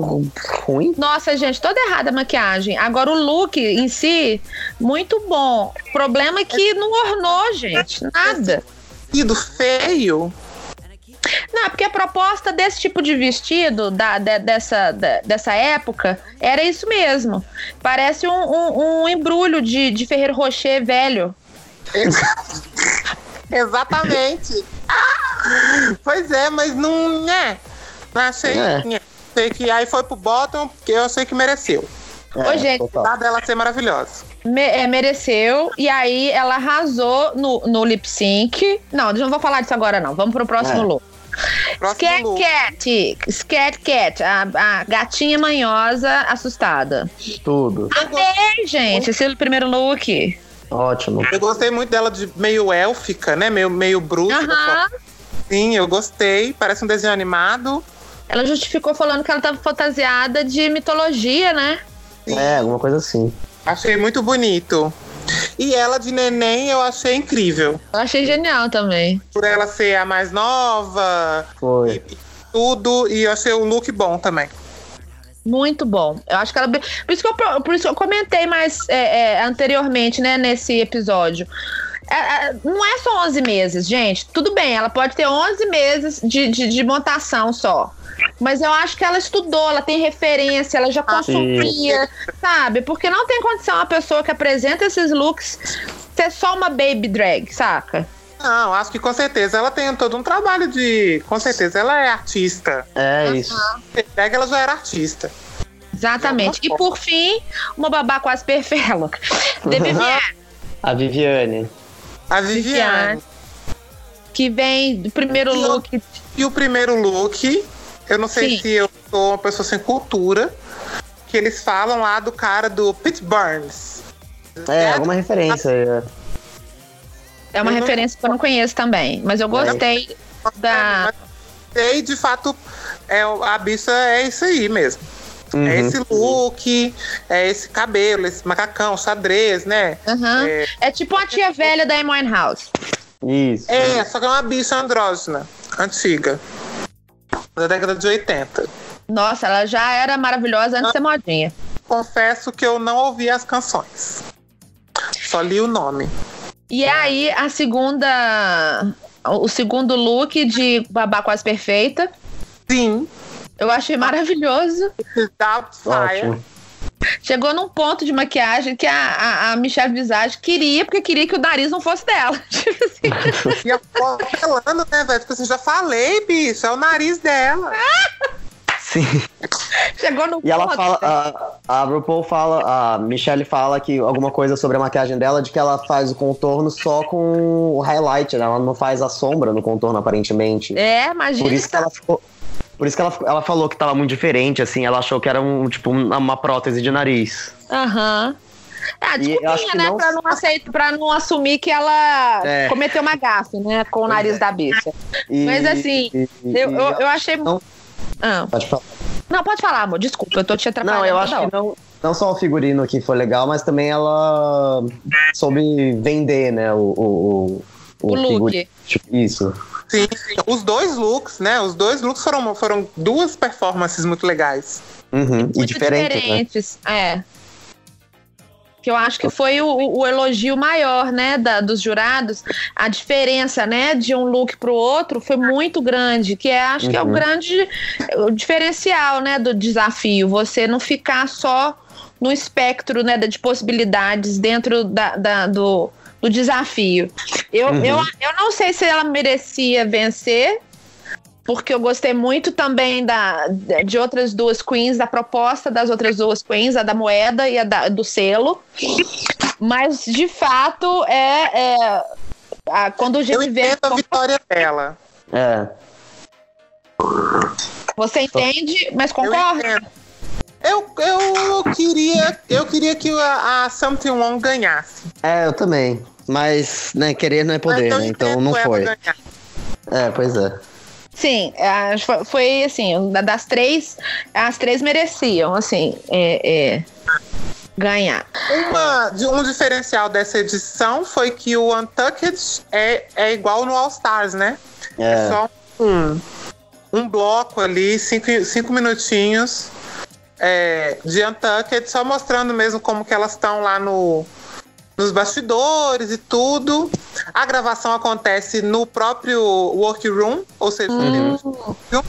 Speaker 4: ruim.
Speaker 2: Nossa, gente, toda errada a maquiagem. Agora o look em si, muito bom. O problema é que não ornou, gente. Nada.
Speaker 3: Vestido feio.
Speaker 2: Não, porque a proposta desse tipo de vestido, da, de- dessa, da- dessa época, era isso mesmo. Parece um, um- um embrulho de, de Ferreiro Rocher velho.
Speaker 3: Exatamente. Ah! pois é, mas não é. Não achei.
Speaker 4: É.
Speaker 3: Sei que aí foi pro bottom, porque eu achei que mereceu.
Speaker 2: Ô, gente,
Speaker 4: total.
Speaker 3: Dá dela ser maravilhosa.
Speaker 2: Me- é, mereceu. E aí ela arrasou no, no lip sync. Não, eu não vou falar disso agora, não. Vamos pro próximo
Speaker 4: É.
Speaker 2: look.
Speaker 3: Próximo
Speaker 2: Scat. Cat. Scat Cat. A, a gatinha manhosa assustada.
Speaker 4: Tudo.
Speaker 2: Amei, gente, esse primeiro look.
Speaker 4: Ótimo.
Speaker 3: Eu gostei muito dela de meio élfica, né? Meio, meio bruxa.
Speaker 2: Aham.
Speaker 3: Sim, eu gostei. Parece um desenho animado.
Speaker 2: Ela justificou falando que ela tava fantasiada de mitologia, né?
Speaker 4: É, alguma coisa assim.
Speaker 3: Achei muito bonito. E ela de neném eu achei incrível.
Speaker 2: Eu achei genial também.
Speaker 3: Por ela ser a mais nova
Speaker 4: Foi.
Speaker 3: e tudo. E eu achei o look bom também.
Speaker 2: Muito bom. Eu acho que ela. Por isso que eu, por isso que eu comentei mais é, é, anteriormente, né, nesse episódio. É, é, não é só 11 meses, gente. Tudo bem, ela pode ter 11 meses de, de, de montação só. Mas eu acho que ela estudou, ela tem referência, ela já consumia, sabe? Porque não tem condição uma pessoa que apresenta esses looks ser só uma baby drag, saca?
Speaker 3: Não, acho que com certeza ela tem todo um trabalho de. Com certeza ela é artista.
Speaker 4: É isso.
Speaker 3: Pega, ela já era artista.
Speaker 2: Exatamente. E por fim, uma babá quase perfeita. De Viviane.
Speaker 4: A Viviane.
Speaker 3: A Viviane.
Speaker 2: que vem do primeiro
Speaker 3: E
Speaker 2: look.
Speaker 3: E o primeiro look, eu não sei
Speaker 2: Sim.
Speaker 3: se eu sou uma pessoa sem cultura, que eles falam lá do cara do Pete Burns.
Speaker 4: É, alguma referência. é.
Speaker 2: É uma
Speaker 3: Eu não-
Speaker 2: referência que eu não conheço também. Mas eu gostei da.
Speaker 3: E de fato, é, a bicha é isso aí mesmo.
Speaker 4: Uhum.
Speaker 3: É esse look, é esse cabelo, esse macacão, xadrez, né?
Speaker 2: Aham.
Speaker 3: É,
Speaker 2: É tipo uma tia velha da Amy House.
Speaker 4: Isso.
Speaker 3: é, só que é uma bicha andrógena, antiga. Da década de 80.
Speaker 2: Nossa, ela já era maravilhosa antes de ser modinha.
Speaker 3: Confesso que eu não ouvi as canções. Só li o nome.
Speaker 2: E aí, a segunda. O segundo look de babá quase perfeita.
Speaker 3: Sim,
Speaker 2: Eu achei maravilhoso.
Speaker 3: da Fire.
Speaker 4: Ótimo.
Speaker 2: Chegou num ponto de maquiagem que a, a, a Michelle Visage queria, porque queria que o nariz não fosse dela. Tipo assim.
Speaker 3: E eu tô apelando, né, velho? Tipo assim, já falei, bicho, é o nariz dela.
Speaker 4: Sim.
Speaker 2: Chegou no
Speaker 4: E ela
Speaker 2: ponto.
Speaker 4: fala, a, a RuPaul fala, a Michelle fala que alguma coisa sobre a maquiagem dela, de que ela faz o contorno só com o highlight, né? Ela não faz a sombra no contorno, aparentemente.
Speaker 2: É, imagina.
Speaker 4: Por isso que ela ficou. Por isso que ela, ela falou que tava muito diferente, assim, ela achou que era um, tipo, uma, prótese de nariz.
Speaker 2: Aham. Ah,
Speaker 4: eu acho
Speaker 2: desculpinha, né?
Speaker 4: não-
Speaker 2: Pra, não aceitar, pra não assumir que ela
Speaker 4: É.
Speaker 2: cometeu uma gafe, né? Com o nariz da bicha.
Speaker 4: E-
Speaker 2: Mas assim,
Speaker 4: e- e-
Speaker 2: Eu, eu, eu achei.
Speaker 4: Não.
Speaker 2: Ah,
Speaker 4: Pode falar.
Speaker 2: não, pode falar, amor. Desculpa, eu tô te atrapalhando.
Speaker 4: Não, eu acho que não, não só o figurino que foi legal, mas também ela soube vender, né, o, o,
Speaker 2: O look.
Speaker 4: figurino. Tipo, Isso.
Speaker 3: Sim, os dois looks, né? Os dois looks foram, foram duas performances muito legais.
Speaker 4: Uhum. E
Speaker 2: Muito
Speaker 4: diferente, né?
Speaker 2: diferentes. É. Que eu acho que foi o, o elogio maior, né, da, dos jurados. A diferença, né, de um look pro outro foi muito grande, que é, acho que é o
Speaker 4: Uhum.
Speaker 2: grande o diferencial, né, do desafio. Você não ficar só no espectro, né, de possibilidades dentro da, da- do, do desafio. Eu, eu, eu não sei se ela merecia vencer, porque eu gostei muito também da, de outras duas queens, da proposta das outras duas queens, a da moeda e a da- do selo. Mas, de fato, é. é a- quando a
Speaker 3: Eu
Speaker 2: gente vê.
Speaker 3: entendo a vitória dela.
Speaker 4: É.
Speaker 2: Você entende, mas
Speaker 3: Eu
Speaker 2: concorda?
Speaker 3: entendo. Eu, eu queria, eu queria que a, a Something One ganhasse.
Speaker 7: É, eu também. Mas, né, querer não é poder, né? Então
Speaker 3: entendo
Speaker 7: não foi. É, pois é.
Speaker 2: Sim, é, foi- assim, da- das três, as três mereciam, assim, é, é, ganhar.
Speaker 3: Uma, de- um diferencial dessa edição foi que o Untucked é, é igual no All Stars, né? É,
Speaker 4: É.
Speaker 3: só um, um bloco ali, cinco, cinco minutinhos é, de Untucked, só mostrando mesmo como que elas estão lá no, nos bastidores e tudo. A gravação acontece no próprio workroom, ou seja, o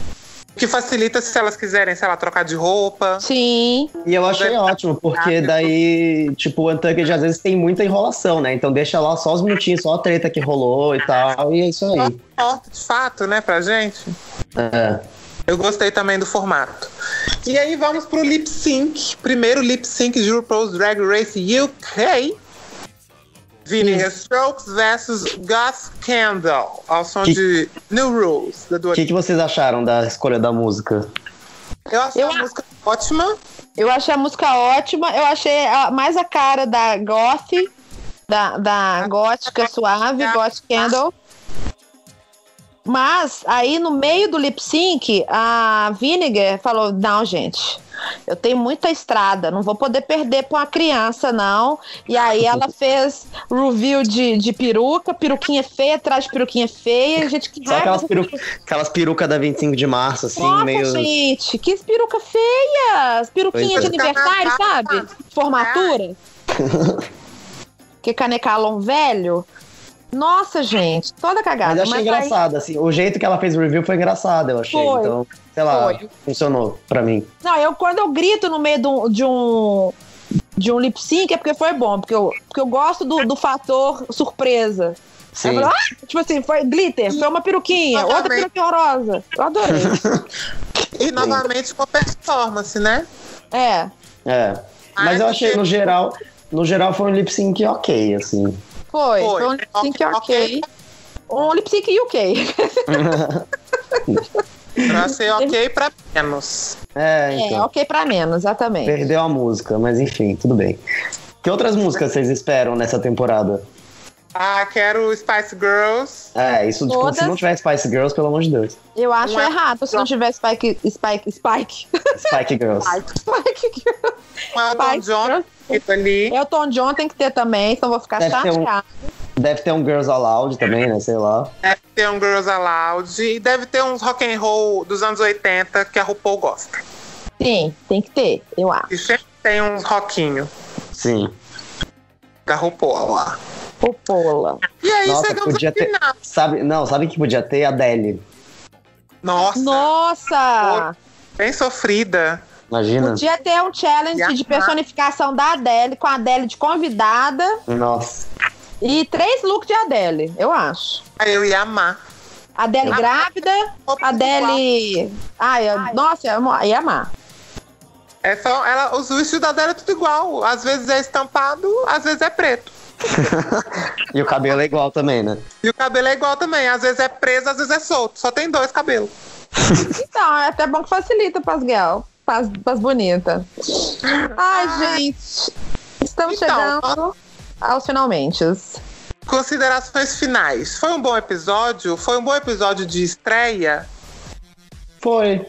Speaker 3: que facilita se elas quiserem, sei lá, trocar de roupa.
Speaker 2: Sim,
Speaker 4: E eu achei ótimo, porque daí, tipo, o Untucked às vezes tem muita enrolação, né? Então deixa lá só os minutinhos, só a treta que rolou e tal, e é isso aí.
Speaker 3: Importa de fato, né, pra gente.
Speaker 4: É.
Speaker 3: Eu gostei também do formato. E aí vamos pro lip sync. Primeiro lip sync de RuPaul's Drag Race UK. Vinegar Strokes versus Gus Candle, ao som
Speaker 4: Que-
Speaker 3: de New Rules,
Speaker 4: O que, que vocês acharam da escolha da música?
Speaker 3: Eu achei
Speaker 2: Eu-
Speaker 3: a música ótima.
Speaker 2: eu achei a música ótima, eu achei a- mais a cara da Goth, da, da gótica suave, Goth Candle. Mas aí no meio do lip sync, a Vinegar falou: Não, gente, eu tenho muita estrada, não vou poder perder pra uma criança, não. E aí ela fez review de, de peruca, peruquinha feia atrás de peruquinha feia. Gente, que raiva
Speaker 4: aquelas,
Speaker 2: dessa
Speaker 4: peru
Speaker 2: peruca.
Speaker 4: aquelas perucas da 25 de março, assim,
Speaker 2: Nossa,
Speaker 4: meio.
Speaker 2: gente, que peruca feia! As peruquinhas de
Speaker 3: Pois é.
Speaker 2: aniversário, sabe? Formatura. que canecalon velho. Nossa, gente, toda cagada.
Speaker 4: Mas eu achei
Speaker 2: aí-
Speaker 4: engraçado, assim. O jeito que ela fez o review foi engraçado, eu achei.
Speaker 2: Foi.
Speaker 4: Então, sei lá,
Speaker 2: Foi.
Speaker 4: funcionou pra mim.
Speaker 2: Não, eu quando eu grito no meio de um, de um, de um lip sync é porque foi bom, porque eu, porque eu gosto do, do fator surpresa.
Speaker 4: Sim.
Speaker 2: Falo, ah, tipo assim, foi glitter, foi uma peruquinha, outra peruquinha horrorosa. Eu adorei.
Speaker 3: E novamente com performance, né?
Speaker 2: é.
Speaker 4: É. Mas eu achei, no geral, no geral foi um lip sync ok, assim.
Speaker 2: Foi,
Speaker 3: Foi.
Speaker 2: foi um lip sync
Speaker 3: Ok.
Speaker 2: ok. Um lip sync UK.
Speaker 3: Eu achei ok pra menos.
Speaker 4: É,
Speaker 2: É,
Speaker 4: então.
Speaker 2: ok pra menos, exatamente.
Speaker 4: Perdeu a música, mas enfim, tudo bem. Que outras músicas vocês esperam nessa temporada?
Speaker 3: Ah, quero Spice Girls.
Speaker 4: É, isso tipo,
Speaker 2: Todas.
Speaker 4: se não tiver Spice Girls, pelo amor de Deus.
Speaker 2: Eu acho
Speaker 3: Não é-
Speaker 2: errado se não tiver Spike. Spike. Spike.
Speaker 4: Spike Girls.
Speaker 2: Spike.
Speaker 3: Uma Don
Speaker 2: Spike.
Speaker 3: John escrito ali.
Speaker 2: Elton John tem que ter também, eu vou ficar
Speaker 4: Deve um-
Speaker 2: chateada.
Speaker 4: Deve ter um Girls Aloud também, né? Sei lá.
Speaker 3: Deve ter um Girls Aloud. E deve ter uns rock and roll dos anos 80 que a RuPaul gosta.
Speaker 2: Sim, tem que ter, eu acho.
Speaker 3: E sempre tem uns rockinho
Speaker 4: Sim.
Speaker 3: da RuPaul lá.
Speaker 2: Pola.
Speaker 3: E aí
Speaker 4: Nossa,
Speaker 3: chegamos
Speaker 4: podia
Speaker 3: ao
Speaker 4: ter-
Speaker 3: final.
Speaker 4: Sabe, não, sabe que podia ter? A Adele.
Speaker 3: Nossa,
Speaker 2: Nossa!
Speaker 3: bem sofrida.
Speaker 4: Imagina.
Speaker 2: Podia ter um challenge de personificação da Adele, com a Adele de convidada
Speaker 4: Nossa.
Speaker 2: E três looks de Adele, eu acho.
Speaker 3: Aí eu ia amar.
Speaker 2: Adele
Speaker 3: Ah.
Speaker 2: grávida, Adele. Ai, eu- nossa, eu ia amar.
Speaker 3: É só, ela, os vestidos da dela é tudo igual. Às vezes é estampado, às vezes é preto.
Speaker 4: E o cabelo é igual também, né?
Speaker 3: E o cabelo é igual também. Às vezes é preso, às vezes é solto. Só tem dois cabelos.
Speaker 2: Então, é até bom que facilita pras gal, pras, pras bonitas. Ai,
Speaker 3: Ai.
Speaker 2: gente. Estamos
Speaker 3: Então,
Speaker 2: chegando aos finalmente.
Speaker 3: Considerações finais. Foi um bom episódio? Foi um bom episódio de estreia?
Speaker 4: Foi.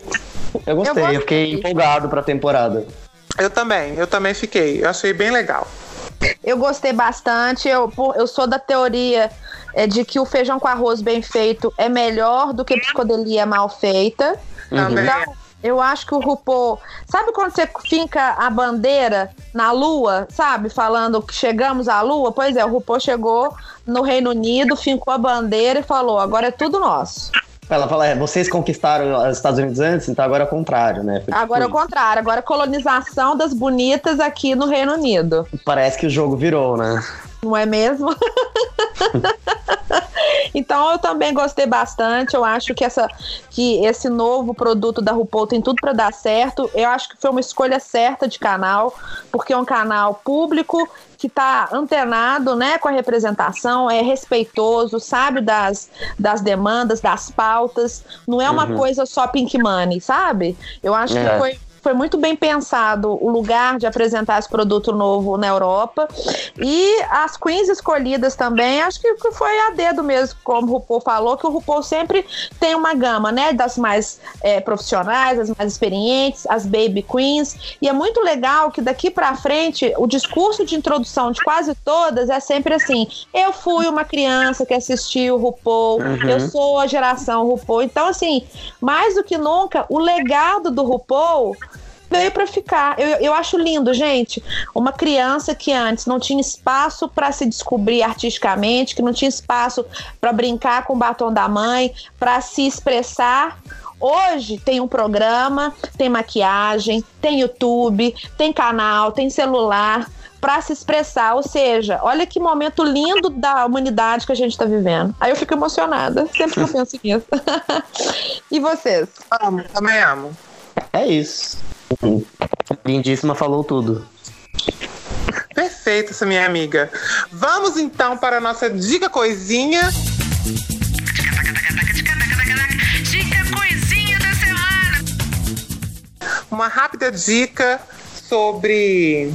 Speaker 4: Eu gostei, eu,
Speaker 2: gostei.
Speaker 4: fiquei empolgado pra temporada.
Speaker 3: Eu também, eu também fiquei. Eu achei bem legal.
Speaker 2: Eu gostei bastante. Eu, eu sou da teoria é, de que o feijão com arroz bem feito é melhor do que psicodelia mal feita.
Speaker 3: Também.
Speaker 2: Então, eu acho que o RuPaul. Sabe quando você finca a bandeira na Lua, sabe? Falando que chegamos à Lua? Pois é, o RuPaul chegou no Reino Unido, fincou a bandeira e falou: agora é tudo nosso.
Speaker 4: Ela fala, é, vocês conquistaram os Estados Unidos antes, então agora é o contrário, né? Tipo
Speaker 2: Agora é o
Speaker 4: isso.
Speaker 2: contrário, agora é colonização das bonitas aqui no Reino Unido.
Speaker 4: Parece que o jogo virou, né?
Speaker 2: Não é mesmo? então eu também gostei bastante. Eu acho que, essa, que esse novo produto da RuPaul tem tudo para dar certo. Eu acho que foi uma escolha certa de canal, porque é um canal público que está antenado né, com a representação, é respeitoso, sabe das, das demandas, das pautas. Não é uma
Speaker 4: Uhum.
Speaker 2: coisa só pink money, sabe? Eu acho
Speaker 4: É.
Speaker 2: que foi foi muito bem pensado o lugar de apresentar esse produto novo na Europa. E as queens escolhidas também, acho que foi a dedo mesmo, como o RuPaul falou, que o RuPaul sempre tem uma gama, né? Das mais é, profissionais, as mais experientes, as baby queens. E é muito legal que daqui pra frente, o discurso de introdução de quase todas é sempre assim: eu fui uma criança que assistiu o RuPaul, eu sou a geração RuPaul. Então, assim, mais do que nunca, o legado do RuPaul veio para ficar. Eu, eu acho lindo, gente. Uma criança que antes não tinha espaço para se descobrir artisticamente, que não tinha espaço para brincar com o batom da mãe, para se expressar. Hoje tem um programa, tem maquiagem, tem YouTube, tem canal, tem celular para se expressar. Ou seja, olha que momento lindo da humanidade que a gente está vivendo. Aí eu fico emocionada sempre que eu penso nisso. e vocês?
Speaker 3: Amo, também amo.
Speaker 4: É isso. Lindíssima falou tudo.
Speaker 3: Perfeito, essa minha amiga. Vamos então para a nossa dica coisinha.
Speaker 8: Dica coisinha da semana.
Speaker 3: Uma rápida dica sobre.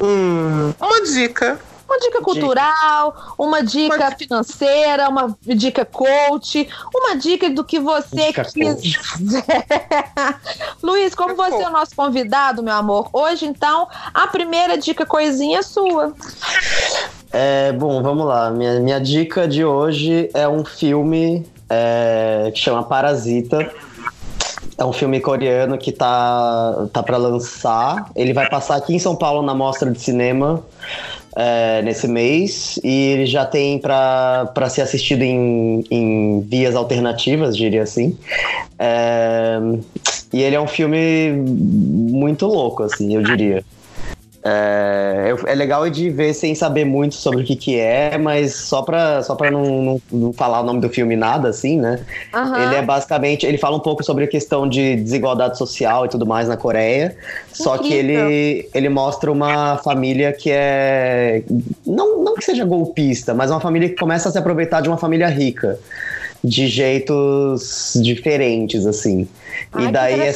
Speaker 3: Hum, uma dica.
Speaker 2: Uma dica cultural, uma dica
Speaker 3: Uma-
Speaker 2: financeira, uma dica coach, uma dica do que você
Speaker 4: Dica
Speaker 2: quis. Luiz, como
Speaker 3: Dica
Speaker 2: você é o nosso convidado, meu amor, hoje então a primeira dica coisinha é sua.
Speaker 4: É, bom, vamos lá. Minha, minha dica de hoje é um filme é, que chama Parasita. É um filme coreano que tá, tá para lançar. Ele vai passar aqui em São Paulo na Mostra de Cinema é, nesse mês. E ele já tem para ser assistido em, em vias alternativas, diria assim. É, e ele é um filme muito louco, assim, eu diria. É, é legal de ver sem saber muito sobre o que, que é, mas só pra, só pra não, não, não falar o nome do filme nada, assim, né?
Speaker 2: Aham.
Speaker 4: Ele é basicamente, ele fala um pouco sobre a questão de desigualdade social e tudo mais na Coreia, só que
Speaker 2: Incrível.
Speaker 4: ele, ele mostra uma família que é, não, não que seja golpista, mas uma família que começa a se aproveitar de uma família rica, de jeitos diferentes, assim.
Speaker 2: Ai,
Speaker 4: e
Speaker 2: que
Speaker 4: daí é.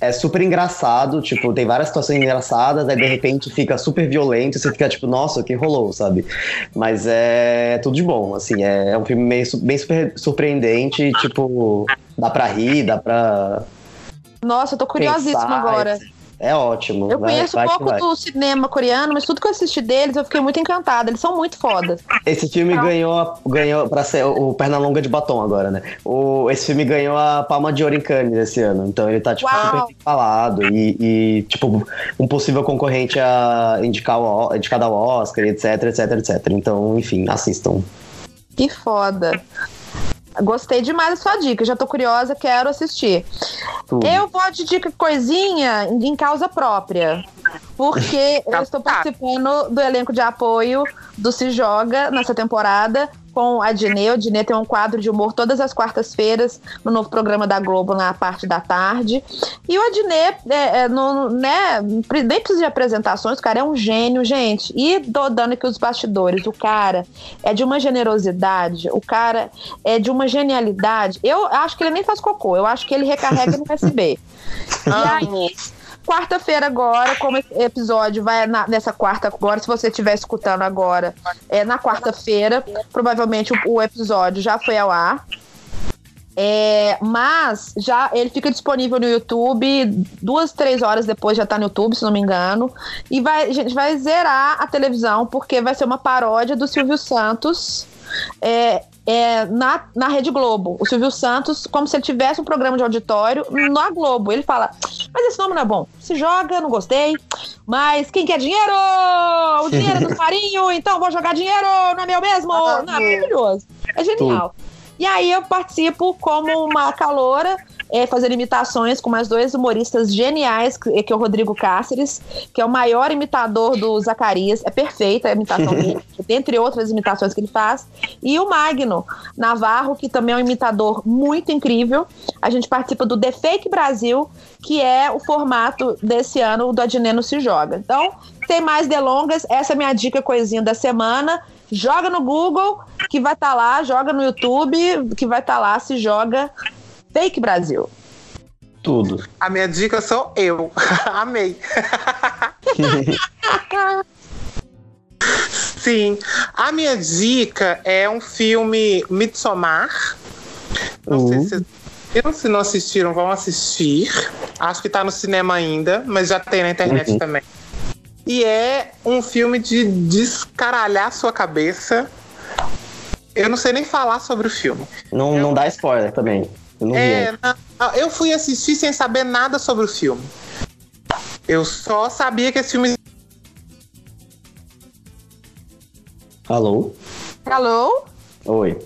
Speaker 4: É super engraçado, tipo, tem várias situações engraçadas, aí de repente fica super violento, você fica tipo, nossa, o que rolou, sabe? Mas é tudo de bom, assim, é, é um filme meio, bem super, surpreendente, tipo, dá pra rir, dá pra
Speaker 2: Nossa, eu tô curiosíssima
Speaker 4: pensar,
Speaker 2: agora.
Speaker 4: É ótimo.
Speaker 2: Eu
Speaker 4: vai-
Speaker 2: conheço
Speaker 4: vai
Speaker 2: pouco
Speaker 4: vai.
Speaker 2: do cinema coreano, mas tudo que eu assisti deles eu fiquei muito encantada. Eles são muito fodas.
Speaker 4: Esse filme
Speaker 2: Não.
Speaker 4: ganhou, ganhou pra ser o Pernalonga de batom agora, né? O, esse filme ganhou a Palma de Ouro em Cannes esse ano. Então ele tá, tipo,
Speaker 2: Uau.
Speaker 4: super falado. E, e, tipo, um possível concorrente a indicar o, O- indicado ao Oscar, etc, etc, etc. Então, enfim, assistam.
Speaker 2: Que foda. Gostei demais da sua dica, já tô curiosa, quero assistir.
Speaker 4: Tudo.
Speaker 2: Eu vou de dica coisinha em causa própria. Porque eu
Speaker 3: Tá.
Speaker 2: estou participando do elenco de apoio do Se Joga nessa temporada com a Dinê. O Dinê tem um quadro de humor todas as quartas-feiras no novo programa da Globo na parte da tarde. E o Adnê, é, é, no- né, nem precisa de apresentações, o cara é um gênio, gente. E tô dando aqui os bastidores. O cara é de uma generosidade, o cara é de uma genialidade. Eu acho que ele nem faz cocô, eu acho que ele recarrega no USB. E aí, quarta-feira agora, como episódio vai na- nessa quarta agora, se você estiver escutando agora, é na quarta-feira, provavelmente o, o episódio já foi ao ar. É, mas já ele fica disponível no YouTube, duas, três horas depois já tá no YouTube, se não me engano. E vai, a gente vai zerar a televisão, porque vai ser uma paródia do Silvio Santos. É, é, na, na Rede Globo. O Silvio Santos, como se ele tivesse um programa de auditório na Globo. Ele fala: Mas esse nome não é bom. Se joga, não gostei. Mas quem quer dinheiro? O dinheiro é do farinho, então vou jogar dinheiro, não é meu mesmo? Não, é maravilhoso. É genial. E aí eu participo como uma caloura é, fazendo imitações com mais dois humoristas geniais, que, que é o Rodrigo Cáceres, que é o maior imitador do Zacarias. É perfeita a imitação dele, dentre outras imitações que ele faz. E o Magno Navarro, que também é um imitador muito incrível. A gente participa do The Fake Brasil, que é o formato desse ano do Adneno Se Joga. Então, sem mais delongas, essa é a minha dica coisinha da semana. Joga no Google, que vai estar lá, joga no YouTube, que vai estar lá, se joga Fake Brasil.
Speaker 9: Tudo.
Speaker 3: A minha dica sou eu. Amei. Sim. A minha dica é um filme Midsommar. Não sei
Speaker 9: Uhum.
Speaker 3: se vocês viram, se não assistiram, vão assistir. Acho que tá no cinema ainda, mas já tem na internet
Speaker 9: Uhum.
Speaker 3: também. E é um filme de descaralhar sua cabeça. Eu não sei nem falar sobre o filme.
Speaker 9: Não, não dá spoiler também. Eu.
Speaker 3: É, não, eu fui assistir sem saber nada sobre o filme. Eu só sabia que esse filme
Speaker 9: Alô?
Speaker 2: Alô?
Speaker 9: Oi.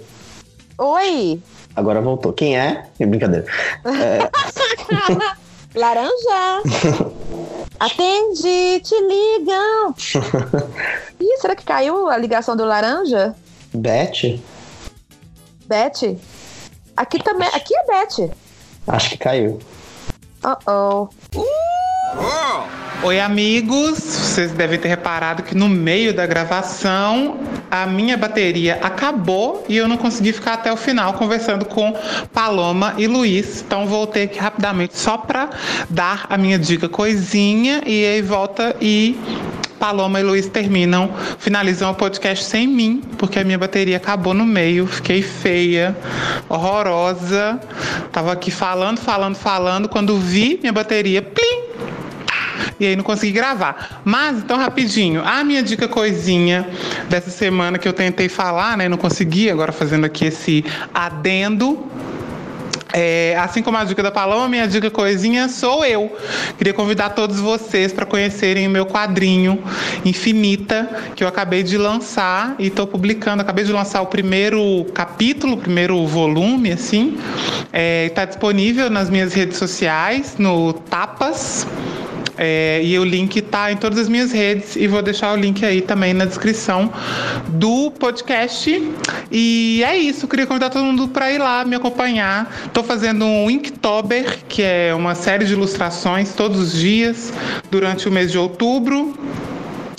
Speaker 2: Oi?
Speaker 9: Agora voltou. Quem é? É brincadeira.
Speaker 2: Laranja! Atende, te ligam! Ih, será que caiu a ligação do laranja?
Speaker 9: Beth?
Speaker 2: Beth? Aqui também. Aqui é Beth.
Speaker 9: Acho que caiu.
Speaker 2: Uh oh.
Speaker 3: Oi, amigos! Vocês devem ter reparado que no meio da gravação a minha bateria acabou e eu não consegui ficar até o final conversando com Paloma e Luiz. Então voltei aqui rapidamente só para dar a minha dica coisinha e aí volta e Paloma e Luiz terminam, finalizam o podcast sem mim, porque a minha bateria acabou no meio, fiquei feia, horrorosa. Tava aqui falando, falando, falando, quando vi minha bateria, plim, e aí não consegui gravar. Mas, então, rapidinho, a minha dica coisinha dessa semana que eu tentei falar, né? Não consegui, agora fazendo aqui esse adendo. É, assim como a dica da Paloma, minha dica coisinha sou eu. Queria convidar todos vocês para conhecerem o meu quadrinho Infinita, que eu acabei de lançar e estou publicando. Acabei de lançar o primeiro capítulo, o primeiro volume, assim. Está disponível nas minhas redes sociais, no Tapas. É, e o link tá em todas as minhas redes e vou deixar o link aí também na descrição do podcast. E é isso, queria convidar todo mundo para ir lá me acompanhar. Tô fazendo um Inktober, que é uma série de ilustrações todos os dias durante o mês de outubro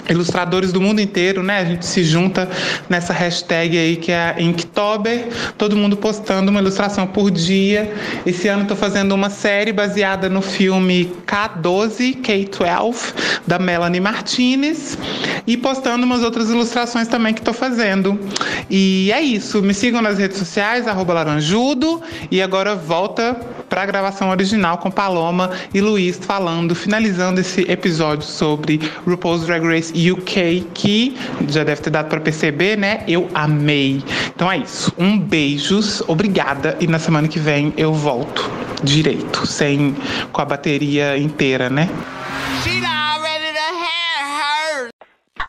Speaker 3: ilustradores do mundo inteiro, né? A gente se junta nessa hashtag aí que é a Inktober, todo mundo postando uma ilustração por dia. Esse ano estou fazendo uma série baseada no filme K12, K12, da Melanie Martinez, e postando umas outras ilustrações também que estou fazendo. E é isso, me sigam nas redes sociais, laranjudo, e agora volta para a gravação original com Paloma e Luiz falando, finalizando esse episódio sobre RuPaul's Drag Race UK, que já deve ter dado para perceber, né? Eu amei. Então é isso. Um beijos, obrigada e na semana que vem eu volto direito, sem com a bateria inteira, né?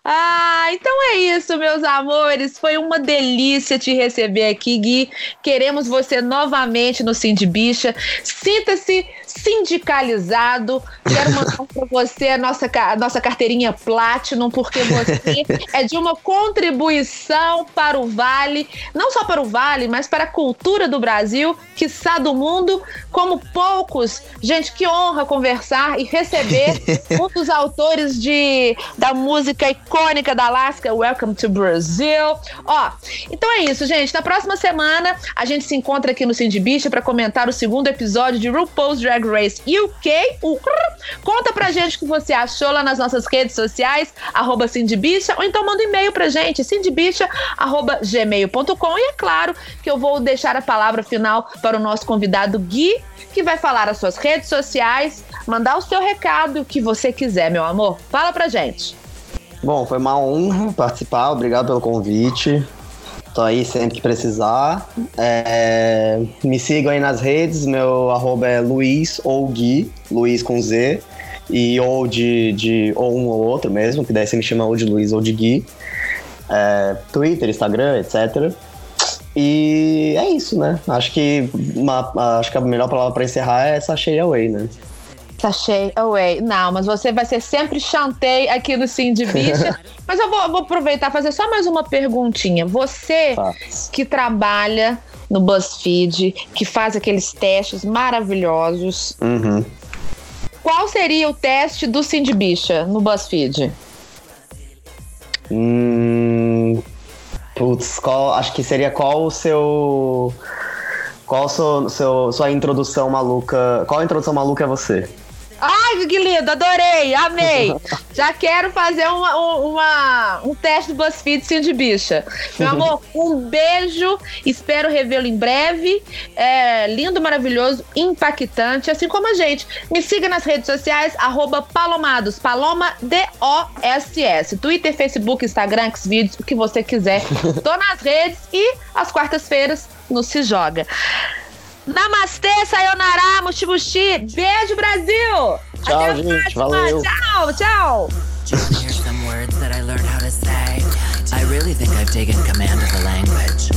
Speaker 2: Ah, então é isso, meus amores. Foi uma delícia te receber aqui, Gui. Queremos você novamente no Cindy Bicha. Sinta-se sindicalizado. Quero mandar para você a nossa, a nossa carteirinha Platinum, porque você é de uma contribuição para o Vale, não só para o Vale, mas para a cultura do Brasil, quiçá do mundo, como poucos. Gente, que honra conversar e receber um dos autores de, da música icônica da Alaska, Welcome to Brazil. Ó, então é isso, gente. Na próxima semana, a gente se encontra aqui no Cindy Bicha para comentar o segundo episódio de RuPaul's Drag Race UK. O Conta pra gente o que você achou lá nas nossas redes sociais, arroba ou então manda um e-mail pra gente, cindybicha.gmail.com. E é claro que eu vou deixar a palavra final para o nosso convidado Gui, que vai falar as suas redes sociais, mandar o seu recado, o que você quiser, meu amor. Fala pra gente.
Speaker 9: Bom, foi uma honra participar, obrigado pelo convite. Tô aí sempre que precisar. É, me sigam aí nas redes, meu arroba é Luiz ou Gui, Luiz com Z, e ou de, de ou um ou outro mesmo, que daí você me chama ou de Luiz ou de Gui. É, Twitter, Instagram, etc.
Speaker 4: E é isso, né? Acho que, uma, acho que a melhor palavra pra encerrar é sachê away, né?
Speaker 2: Sachê away. Não, mas você vai ser sempre chantei aqui no Sim de Bicha. mas eu vou, vou aproveitar e fazer só mais uma perguntinha. Você
Speaker 4: Tá.
Speaker 2: que trabalha no BuzzFeed, que faz aqueles testes maravilhosos,
Speaker 4: Uhum.
Speaker 2: qual seria o teste do Sim de Bicha no BuzzFeed?
Speaker 4: Hum, putz, qual, acho que seria qual o seu. Qual seu, seu, sua introdução maluca. Qual a introdução maluca é você?
Speaker 2: Ai, que lindo, adorei, amei. Já quero fazer uma, um- uma- um teste do BuzzFeed Sim de Bicha. Meu amor, um beijo, espero revê-lo em breve. É, lindo, maravilhoso, impactante, assim como a gente. Me siga nas redes sociais, arroba Palomados, Paloma D-O-S-S. Twitter, Facebook, Instagram, Xvideos, o que você quiser. Tô nas redes e às quartas-feiras no Se Joga. Namastê, sayonara, mushi. Beijo, Brasil!
Speaker 4: Tchau,
Speaker 2: Até a
Speaker 4: gente,
Speaker 2: próxima.
Speaker 4: valeu.
Speaker 2: Tchau, tchau!
Speaker 10: Here's some words that I learned how to say. I really think I've taken command of the language.